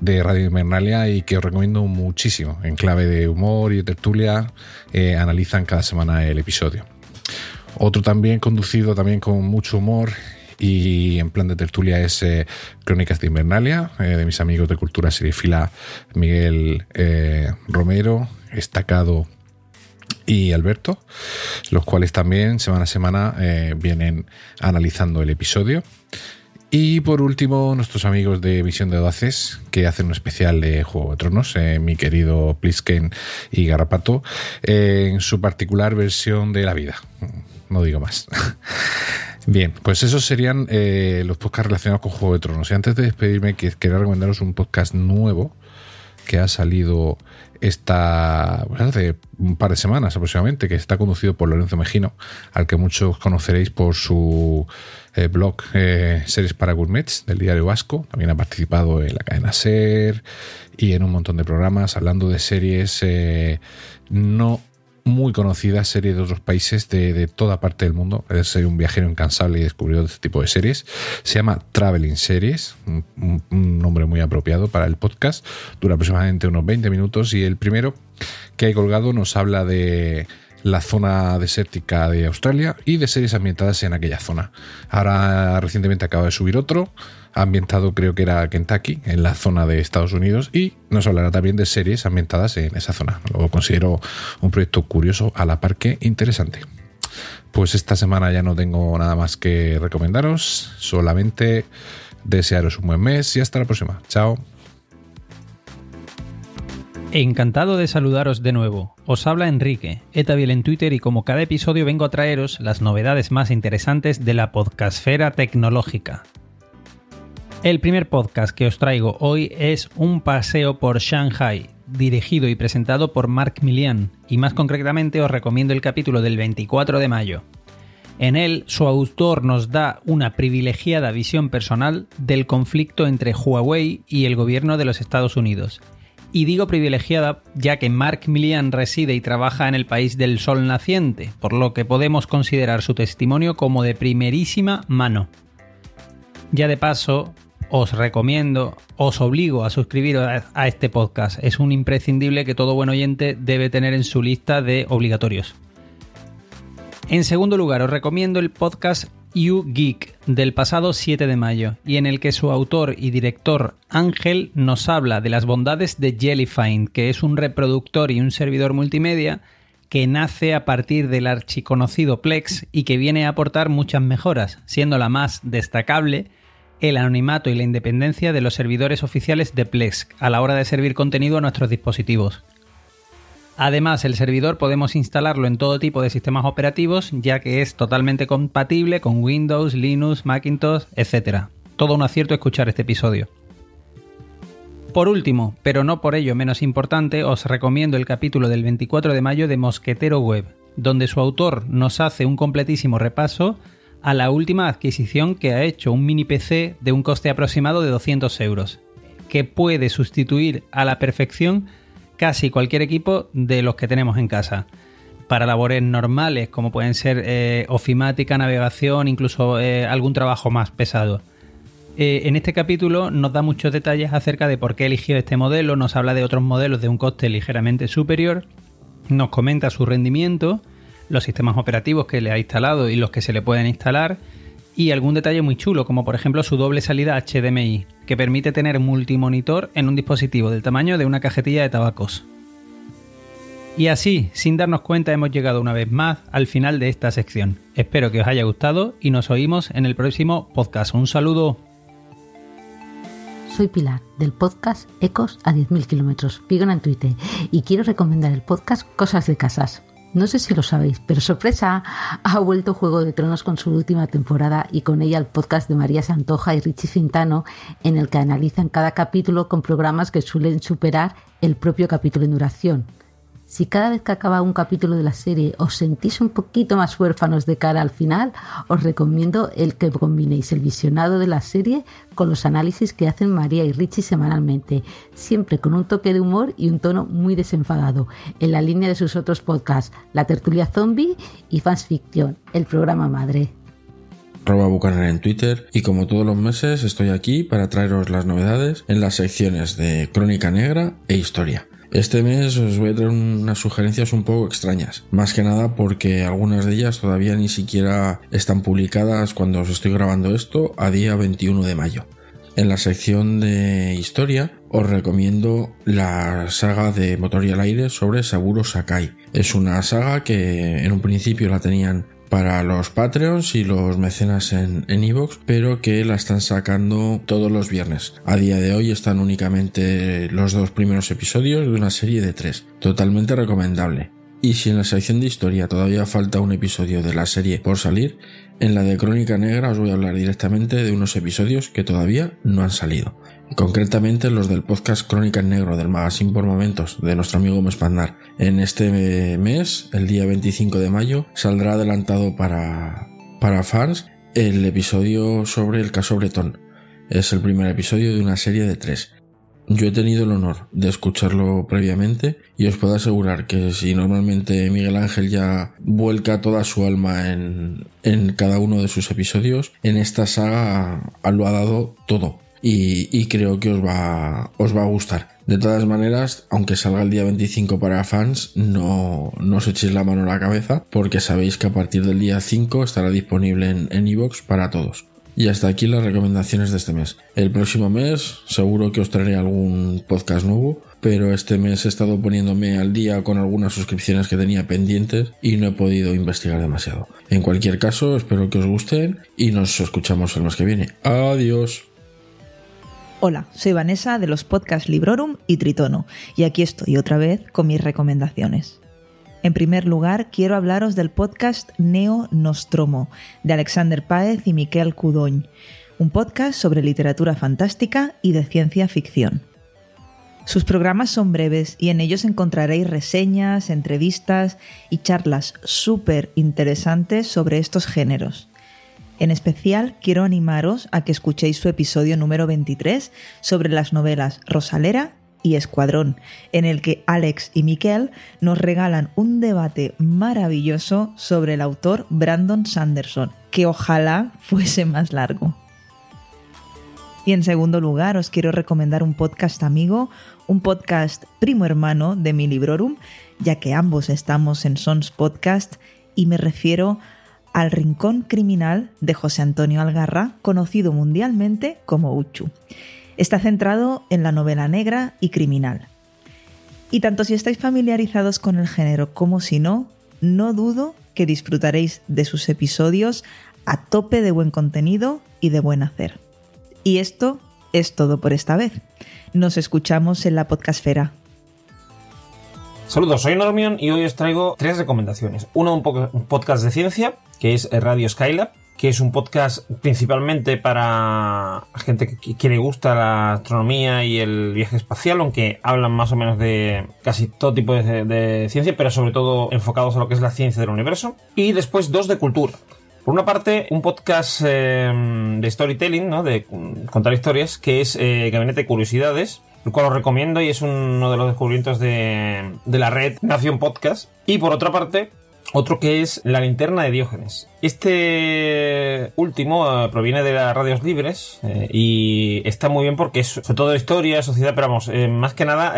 de Radio Invernalia y que os recomiendo muchísimo en clave de humor y de tertulia eh, analizan cada semana el episodio. Otro también conducido también con mucho humor y en plan de tertulia es eh, Crónicas de Invernalia, eh, de mis amigos de Cultura Serifila Miguel Romero, Estacado y Alberto, los cuales también semana a semana vienen analizando el episodio. Y por último, nuestros amigos de Visión de Audaces, que hacen un especial de Juego de Tronos, eh, mi querido Plisken y Garrapato, eh, en su particular versión de la vida. No digo más. *laughs* Bien, pues esos serían eh, los podcasts relacionados con Juego de Tronos. Y antes de despedirme, quería recomendaros un podcast nuevo que ha salido esta hace un par de semanas aproximadamente, que está conducido por Lorenzo Mejino, al que muchos conoceréis por su eh, blog eh, Series para Gourmets del diario Vasco. También ha participado en la cadena Ser y en un montón de programas hablando de series eh, no muy conocidas, series de otros países de, toda parte del mundo. Es un viajero incansable y descubridor de este tipo de series. Se llama Traveling Series, un, un nombre muy apropiado para el podcast. Dura aproximadamente unos 20 minutos y el primero que hay colgado nos habla de la zona desértica de Australia y de series ambientadas en aquella zona. Ahora recientemente acaba de subir otro, ambientado creo que era Kentucky, en la zona de Estados Unidos, y nos hablará también de series ambientadas en esa zona. Lo considero un proyecto curioso a la par que interesante. Pues esta semana ya no tengo nada más que recomendaros, solamente desearos un buen mes y hasta la próxima. Chao. Encantado de saludaros de nuevo. Os habla Enrique, Etabiel en Twitter y como cada episodio vengo a traeros las novedades más interesantes de la podcastfera tecnológica. El primer podcast que os traigo hoy es Un paseo por Shanghai, dirigido y presentado por Mark Milian, y más concretamente os recomiendo el capítulo del 24 de mayo. En él, su autor nos da una privilegiada visión personal del conflicto entre Huawei y el gobierno de los Estados Unidos, y digo privilegiada ya que Mark Millian reside y trabaja en el país del sol naciente, por lo que podemos considerar su testimonio como de primerísima mano. Ya de paso, os recomiendo, os obligo a suscribiros a este podcast. Es un imprescindible que todo buen oyente debe tener en su lista de obligatorios. En segundo lugar, os recomiendo el podcast You Geek del pasado 7 de mayo y en el que su autor y director Ángel nos habla de las bondades de Jellyfind, que es un reproductor y un servidor multimedia que nace a partir del archiconocido Plex y que viene a aportar muchas mejoras, siendo la más destacable el anonimato y la independencia de los servidores oficiales de Plex a la hora de servir contenido a nuestros dispositivos. Además, el servidor podemos instalarlo en todo tipo de sistemas operativos, ya que es totalmente compatible con Windows, Linux, Macintosh, etc. Todo un acierto escuchar este episodio. Por último, pero no por ello menos importante, os recomiendo el capítulo del 24 de mayo de Mosquetero Web, donde su autor nos hace un completísimo repaso a la última adquisición que ha hecho un mini PC de un coste aproximado de 200 euros, que puede sustituir a la perfección casi cualquier equipo de los que tenemos en casa. Para labores normales, como pueden ser eh, ofimática, navegación, incluso eh, algún trabajo más pesado. Eh, en este capítulo nos da muchos detalles acerca de por qué eligió este modelo, nos habla de otros modelos de un coste ligeramente superior, nos comenta su rendimiento, los sistemas operativos que le ha instalado y los que se le pueden instalar, y algún detalle muy chulo, como por ejemplo su doble salida HDMI, que permite tener multimonitor en un dispositivo del tamaño de una cajetilla de tabacos. Y así, sin darnos cuenta, hemos llegado una vez más al final de esta sección. Espero que os haya gustado y nos oímos en el próximo podcast. Un saludo. Soy Pilar, del podcast Ecos a 10.000 kilómetros, Pigan en Twitter, y quiero recomendar el podcast Cosas de Casas. No sé si lo sabéis, pero sorpresa, ha vuelto Juego de Tronos con su última temporada y con ella el podcast de María Santoja y Richie Fintano, en el que analizan cada capítulo con programas que suelen superar el propio capítulo en duración. Si cada vez que acaba un capítulo de la serie os sentís un poquito más huérfanos de cara al final, os recomiendo el que combinéis el visionado de la serie con los análisis que hacen María y Richie semanalmente, siempre con un toque de humor y un tono muy desenfadado, en la línea de sus otros podcasts, La Tertulia Zombie y Fans Fiction, el programa madre arroba en Twitter y como todos los meses estoy aquí para traeros las novedades en las secciones de Crónica Negra e Historia. Este mes os voy a traer unas sugerencias un poco extrañas, más que nada porque algunas de ellas todavía ni siquiera están publicadas cuando os estoy grabando esto a día 21 de mayo. En la sección de historia os recomiendo la saga de Motor y al Aire sobre Saburo Sakai. Es una saga que en un principio la tenían para los Patreons y los mecenas en Evox, pero que la están sacando todos los viernes. A día de hoy están únicamente los dos primeros episodios de una serie de tres. Totalmente recomendable. Y si en la sección de historia todavía falta un episodio de la serie por salir, en la de Crónica Negra os voy a hablar directamente de unos episodios que todavía no han salido concretamente los del podcast Crónica Negro del Magazine por Momentos de nuestro amigo Mespandar. En este mes, el día 25 de mayo, saldrá adelantado para, para fans el episodio sobre el caso Bretón. Es el primer episodio de una serie de tres. Yo he tenido el honor de escucharlo previamente y os puedo asegurar que si normalmente Miguel Ángel ya vuelca toda su alma en, en cada uno de sus episodios, en esta saga lo ha dado todo y, creo que os va, os va a gustar. De todas maneras, aunque salga el día 25 para fans, no, no os echéis la mano a la cabeza porque sabéis que a partir del día 5 estará disponible en Evox para todos. Y hasta aquí las recomendaciones de este mes. El próximo mes seguro que os traeré algún podcast nuevo, pero este mes he estado poniéndome al día con algunas suscripciones que tenía pendientes y no he podido investigar demasiado. En cualquier caso, espero que os gusten y nos escuchamos el mes que viene. Adiós. Hola, soy Vanessa de los podcasts Librorum y Tritono, y aquí estoy otra vez con mis recomendaciones. En primer lugar, quiero hablaros del podcast Neo Nostromo, de Alexander Páez y Miquel Cudoñ, un podcast sobre literatura fantástica y de ciencia ficción. Sus programas son breves y en ellos encontraréis reseñas, entrevistas y charlas súper interesantes sobre estos géneros. En especial, quiero animaros a que escuchéis su episodio número 23 sobre las novelas Rosalera y Escuadrón, en el que Alex y Miquel nos regalan un debate maravilloso sobre el autor Brandon Sanderson, que ojalá fuese más largo. Y en segundo lugar, os quiero recomendar un podcast amigo, un podcast primo hermano de mi Librorum, ya que ambos estamos en Sons Podcast, y me refiero a al Rincón Criminal de José Antonio Algarra, conocido mundialmente como Uchu. Está centrado en la novela negra y criminal. Y tanto si estáis familiarizados con el género como si no, no dudo que disfrutaréis de sus episodios a tope de buen contenido y de buen hacer. Y esto es todo por esta vez. Nos escuchamos en la podcastfera. Saludos, soy Normion y hoy os traigo tres recomendaciones. Uno, un, un podcast de ciencia, que es Radio Skylab, que es un podcast principalmente para gente que, le gusta la astronomía y el viaje espacial, aunque hablan más o menos de casi todo tipo de, ciencia, pero sobre todo enfocados a lo que es la ciencia del universo. Y después dos de cultura. Por una parte, un podcast eh, de storytelling, ¿no? de contar historias, que es eh, Gabinete de Curiosidades, el cual os recomiendo y es uno de los descubrimientos de, la red Nación Podcast. Y por otra parte, otro que es La linterna de Diógenes. Este último eh, proviene de las radios libres eh, y está muy bien porque es sobre todo historia, sociedad, pero vamos, eh, más que nada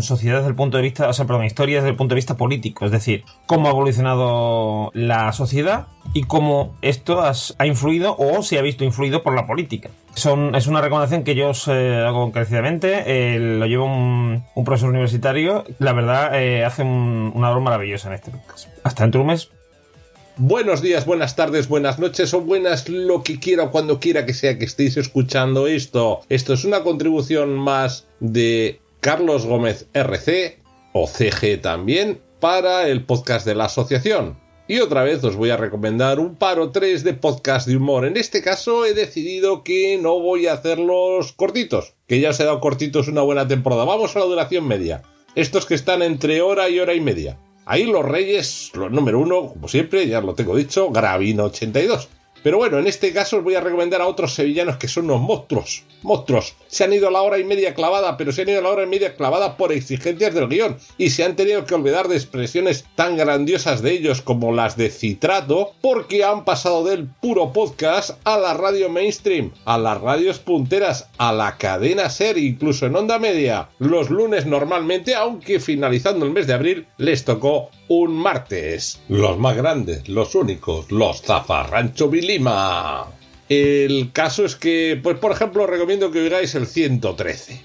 sociedad desde el punto de vista, o sea, perdón, historia desde el punto de vista político, es decir, cómo ha evolucionado la sociedad y cómo esto ha influido o se ha visto influido por la política. Es una recomendación que yo os hago encarecidamente, lo lleva un, profesor universitario, la verdad hace una obra maravillosa en este podcast. Hasta dentro de un mes. Buenos días, buenas tardes, buenas noches o buenas lo que quiera o cuando quiera que sea que estéis escuchando esto. Esto es una contribución más de Carlos Gómez RC o CG también para el podcast de la asociación. Y otra vez os voy a recomendar un par o tres de podcast de humor. En este caso he decidido que no voy a hacerlos cortitos, que ya os he dado cortitos una buena temporada. Vamos a la duración media. Estos que están entre hora y hora y media. Ahí los Reyes, los número uno, como siempre, ya lo tengo dicho, Gravino 82. Pero bueno, en este caso os voy a recomendar a otros sevillanos que son unos monstruos. Monstruos. Se han ido a la hora y media clavada, pero se han ido a la hora y media clavada por exigencias del guion. Y se han tenido que olvidar de expresiones tan grandiosas de ellos como las de citrato, porque han pasado del puro podcast a la radio mainstream, a las radios punteras, a la cadena ser, incluso en onda media. Los lunes normalmente, aunque finalizando el mes de abril, les tocó un martes. Los más grandes, los únicos, los Zafarrancho Vilima. El caso es que, pues por ejemplo, recomiendo que oigáis el 113.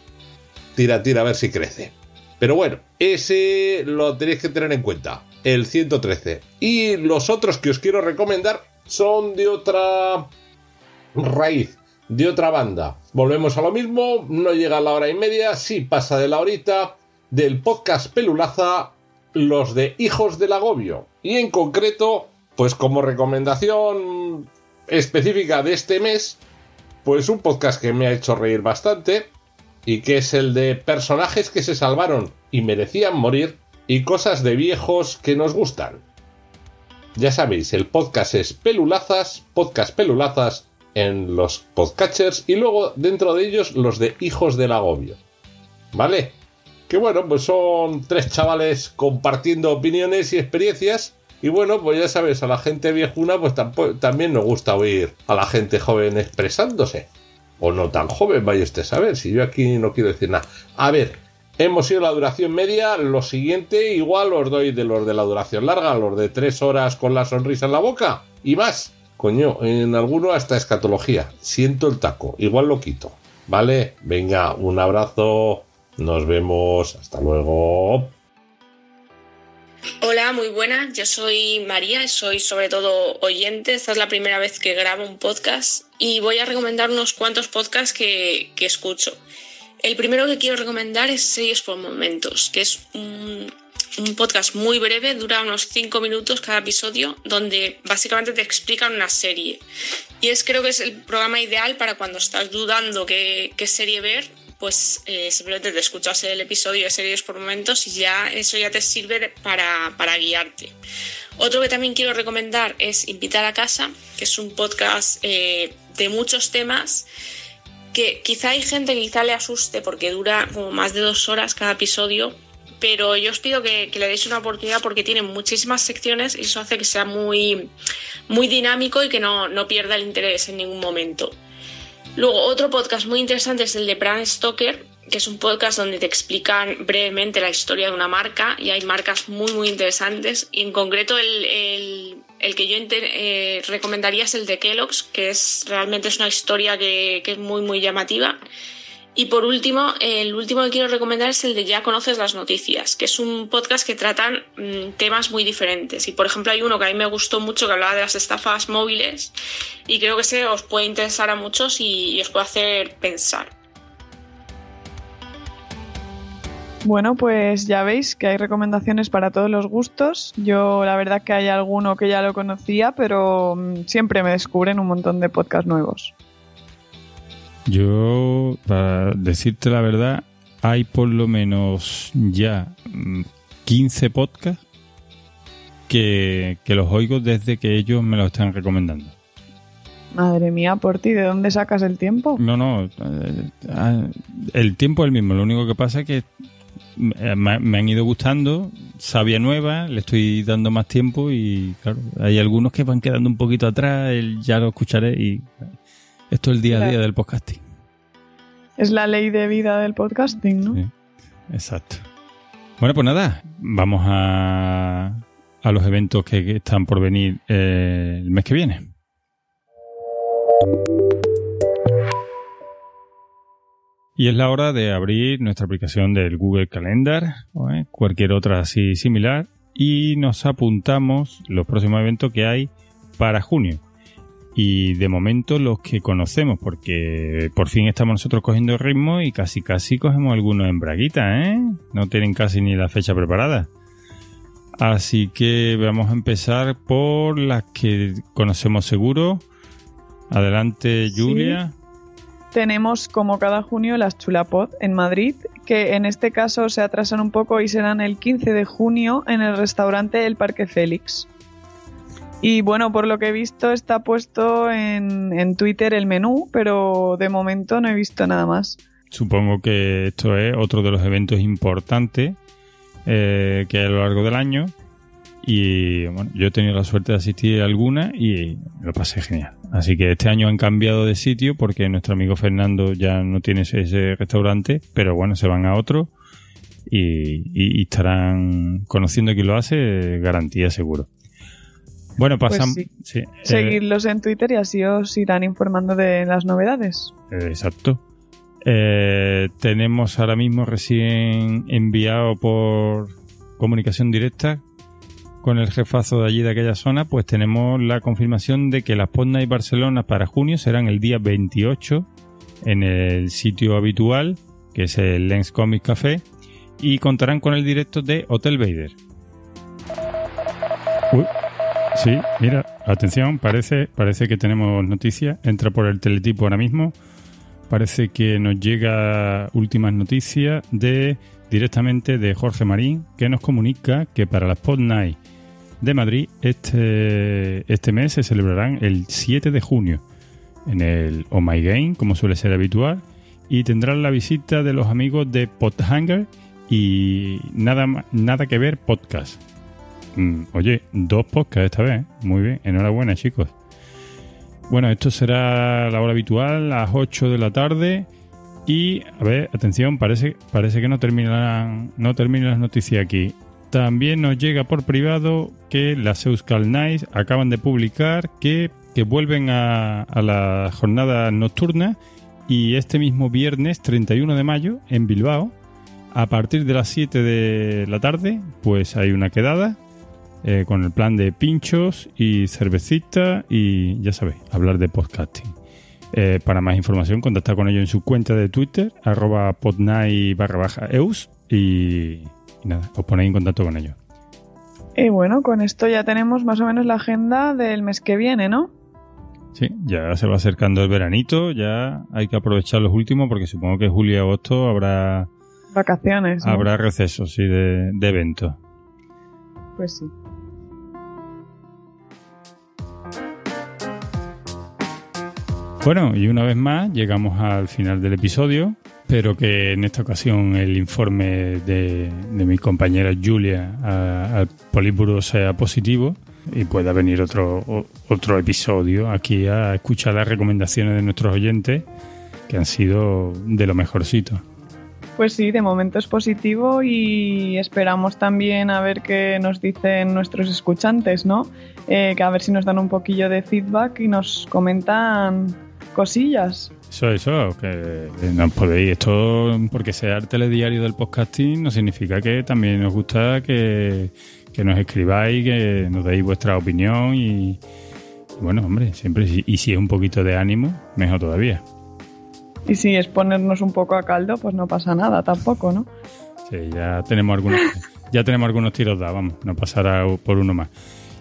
Tira, tira, a ver si crece. Pero bueno, ese lo tenéis que tener en cuenta. El 113. Y los otros que os quiero recomendar son de otra raíz, de otra banda. Volvemos a lo mismo, no llega a la hora y media, sí pasa de la horita, del podcast Pelulaza los de Hijos del Agobio. Y en concreto, pues como recomendación específica de este mes, pues un podcast que me ha hecho reír bastante y que es el de personajes que se salvaron y merecían morir y cosas de viejos que nos gustan. Ya sabéis, el podcast es Pelulazas, podcast Pelulazas en los podcatchers y luego dentro de ellos los de Hijos del Agobio. ¿Vale? Que bueno, pues son tres chavales compartiendo opiniones y experiencias. Y bueno, pues ya sabes, a la gente viejuna pues también nos gusta oír a la gente joven expresándose. O no tan joven, vaya usted a saber, si yo aquí no quiero decir nada. A ver, hemos ido a la duración media, lo siguiente igual os doy de los de la duración larga, los de tres horas con la sonrisa en la boca y más. coño, en alguno hasta escatología. Siento el taco, igual lo quito. ¿Vale? Venga, un abrazo. Nos vemos. Hasta luego. Hola, muy buenas. Yo soy María, soy sobre todo oyente. Esta es la primera vez que grabo un podcast y voy a recomendar unos cuantos podcasts que, que escucho. El primero que quiero recomendar es Series por Momentos, que es un, podcast muy breve, dura unos 5 minutos cada episodio, donde básicamente te explican una serie. Y es creo que es el programa ideal para cuando estás dudando qué serie ver, pues eh, simplemente te escuchas el episodio de series por momentos y ya eso ya te sirve para, para guiarte. Otro que también quiero recomendar es Invitar a Casa, que es un podcast eh, de muchos temas que quizá hay gente que quizá le asuste porque dura como más de dos horas cada episodio, pero yo os pido que, le deis una oportunidad porque tiene muchísimas secciones y eso hace que sea muy, muy dinámico y que no, no pierda el interés en ningún momento. Luego, otro podcast muy interesante es el de Bram Stoker, que es un podcast donde te explican brevemente la historia de una marca y hay marcas muy, muy interesantes. Y en concreto, el, el, el que yo eh, recomendaría es el de Kellogg's, que es realmente es una historia que, que es muy, muy llamativa. Y por último, el último que quiero recomendar es el de Ya conoces las noticias, que es un podcast que tratan mmm, temas muy diferentes. Y por ejemplo, hay uno que a mí me gustó mucho que hablaba de las estafas móviles y creo que ese os puede interesar a muchos y, y os puede hacer pensar. Bueno, pues ya veis que hay recomendaciones para todos los gustos. Yo la verdad que hay alguno que ya lo conocía, pero mm, siempre me descubren un montón de podcasts nuevos. Yo, para decirte la verdad, hay por lo menos ya 15 podcasts que, que los oigo desde que ellos me los están recomendando. Madre mía, por ti, ¿de dónde sacas el tiempo? No, no, eh, el tiempo es el mismo. Lo único que pasa es que me han ido gustando, sabia nueva, le estoy dando más tiempo y claro, hay algunos que van quedando un poquito atrás, ya lo escucharé y esto es el día a día del podcasting. Es la ley de vida del podcasting, ¿no? Sí, exacto. Bueno, pues nada, vamos a, a los eventos que, que están por venir eh, el mes que viene. Y es la hora de abrir nuestra aplicación del Google Calendar o ¿eh? cualquier otra así similar y nos apuntamos los próximos eventos que hay para junio. Y de momento los que conocemos, porque por fin estamos nosotros cogiendo el ritmo y casi casi cogemos algunos en braguita, ¿eh? No tienen casi ni la fecha preparada. Así que vamos a empezar por las que conocemos seguro. Adelante, Julia. Sí. Tenemos como cada junio las Chulapod en Madrid, que en este caso se atrasan un poco y serán el 15 de junio en el restaurante El Parque Félix. Y bueno, por lo que he visto está puesto en, en, Twitter el menú, pero de momento no he visto nada más. Supongo que esto es otro de los eventos importantes eh, que hay a lo largo del año. Y bueno, yo he tenido la suerte de asistir a alguna y lo pasé genial. Así que este año han cambiado de sitio porque nuestro amigo Fernando ya no tiene ese restaurante, pero bueno, se van a otro y, y, y estarán conociendo quién lo hace, garantía seguro. Bueno, pasamos. Pues sí. Sí, Seguidlos eh, en Twitter y así os irán informando de las novedades. Exacto. Eh, tenemos ahora mismo recién enviado por comunicación directa con el jefazo de allí de aquella zona, pues tenemos la confirmación de que las Podna y Barcelona para junio serán el día 28 en el sitio habitual, que es el Lens Comic Café, y contarán con el directo de Hotel Vader. Uy. Sí, mira, atención, parece, parece que tenemos noticias. Entra por el teletipo ahora mismo. Parece que nos llega últimas noticias de directamente de Jorge Marín, que nos comunica que para las Pod Night de Madrid este, este mes se celebrarán el 7 de junio en el Oh My Game, como suele ser habitual, y tendrán la visita de los amigos de Podhanger y nada, nada que ver podcast. Oye, dos podcasts esta vez. Muy bien, enhorabuena, chicos. Bueno, esto será la hora habitual, las 8 de la tarde. Y, a ver, atención, parece, parece que no terminan, no terminan las noticias aquí. También nos llega por privado que las Euskal Nights acaban de publicar que que vuelven a, a la jornada nocturna y este mismo viernes 31 de mayo en Bilbao, a partir de las 7 de la tarde, pues hay una quedada eh, con el plan de pinchos y cervecita y ya sabéis, hablar de podcasting. Eh, para más información, contacta con ellos en su cuenta de Twitter, arroba podnai barra baja eus y, y nada, os ponéis en contacto con ellos. Y bueno, con esto ya tenemos más o menos la agenda del mes que viene, ¿no? Sí, ya se va acercando el veranito, ya hay que aprovechar los últimos porque supongo que julio y agosto habrá Vacaciones. ¿no? habrá recesos sí, de, de eventos. Pues sí. Bueno, y una vez más llegamos al final del episodio. Espero que en esta ocasión el informe de, de mi compañera Julia al Políburo sea positivo y pueda venir otro, o- otro episodio aquí a escuchar las recomendaciones de nuestros oyentes que han sido de lo mejorcito. Pues sí, de momento es positivo y esperamos también a ver qué nos dicen nuestros escuchantes, ¿no? Eh, que a ver si nos dan un poquillo de feedback y nos comentan cosillas. Eso, eso, que nos podéis, esto porque sea el telediario del podcasting no significa que también nos gusta que, que nos escribáis, que nos deis vuestra opinión y, bueno, hombre, siempre, si- y si es un poquito de ánimo, mejor todavía. Y si es ponernos un poco a caldo, pues no pasa nada tampoco, ¿no? Sí, ya tenemos algunos, *laughs* ya tenemos algunos tiros dados, vamos, no pasará por uno más.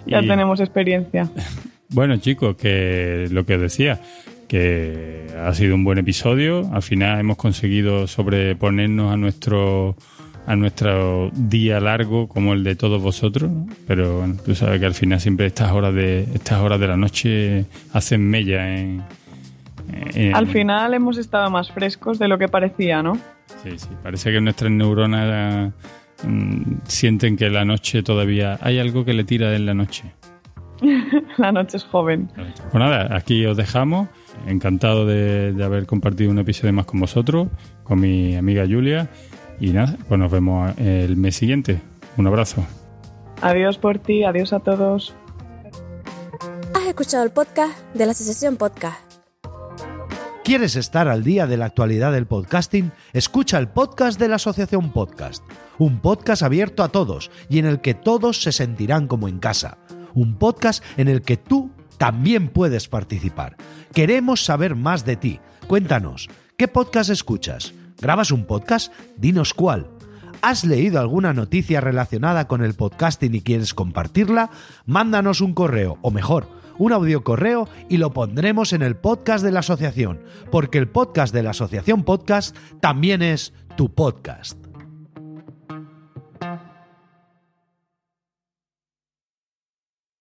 Ya Y- tenemos experiencia. *laughs* Bueno, chicos, que lo que os decía, que ha sido un buen episodio. Al final hemos conseguido sobreponernos a nuestro a nuestro día largo como el de todos vosotros, ¿no? pero bueno, tú sabes que al final siempre estas horas de estas horas de la noche hacen mella en, en- Al final hemos estado más frescos de lo que parecía, ¿no? Sí, sí, parece que nuestras neuronas mm, sienten que la noche todavía hay algo que le tira en la noche. *laughs* la noche es joven. Pues nada, aquí os dejamos. Encantado de, de haber compartido un episodio más con vosotros, con mi amiga Julia. Y nada, pues nos vemos el mes siguiente. Un abrazo. Adiós por ti, adiós a todos. Has escuchado el podcast de la Asociación Podcast. ¿Quieres estar al día de la actualidad del podcasting? Escucha el podcast de la Asociación Podcast, un podcast abierto a todos y en el que todos se sentirán como en casa, un podcast en el que tú también puedes participar. Queremos saber más de ti. Cuéntanos, ¿qué podcast escuchas? ¿Grabas un podcast? Dinos cuál. ¿Has leído alguna noticia relacionada con el podcasting y quieres compartirla? Mándanos un correo, o mejor, un audio correo y lo pondremos en el podcast de la asociación, porque el podcast de la asociación podcast también es tu podcast.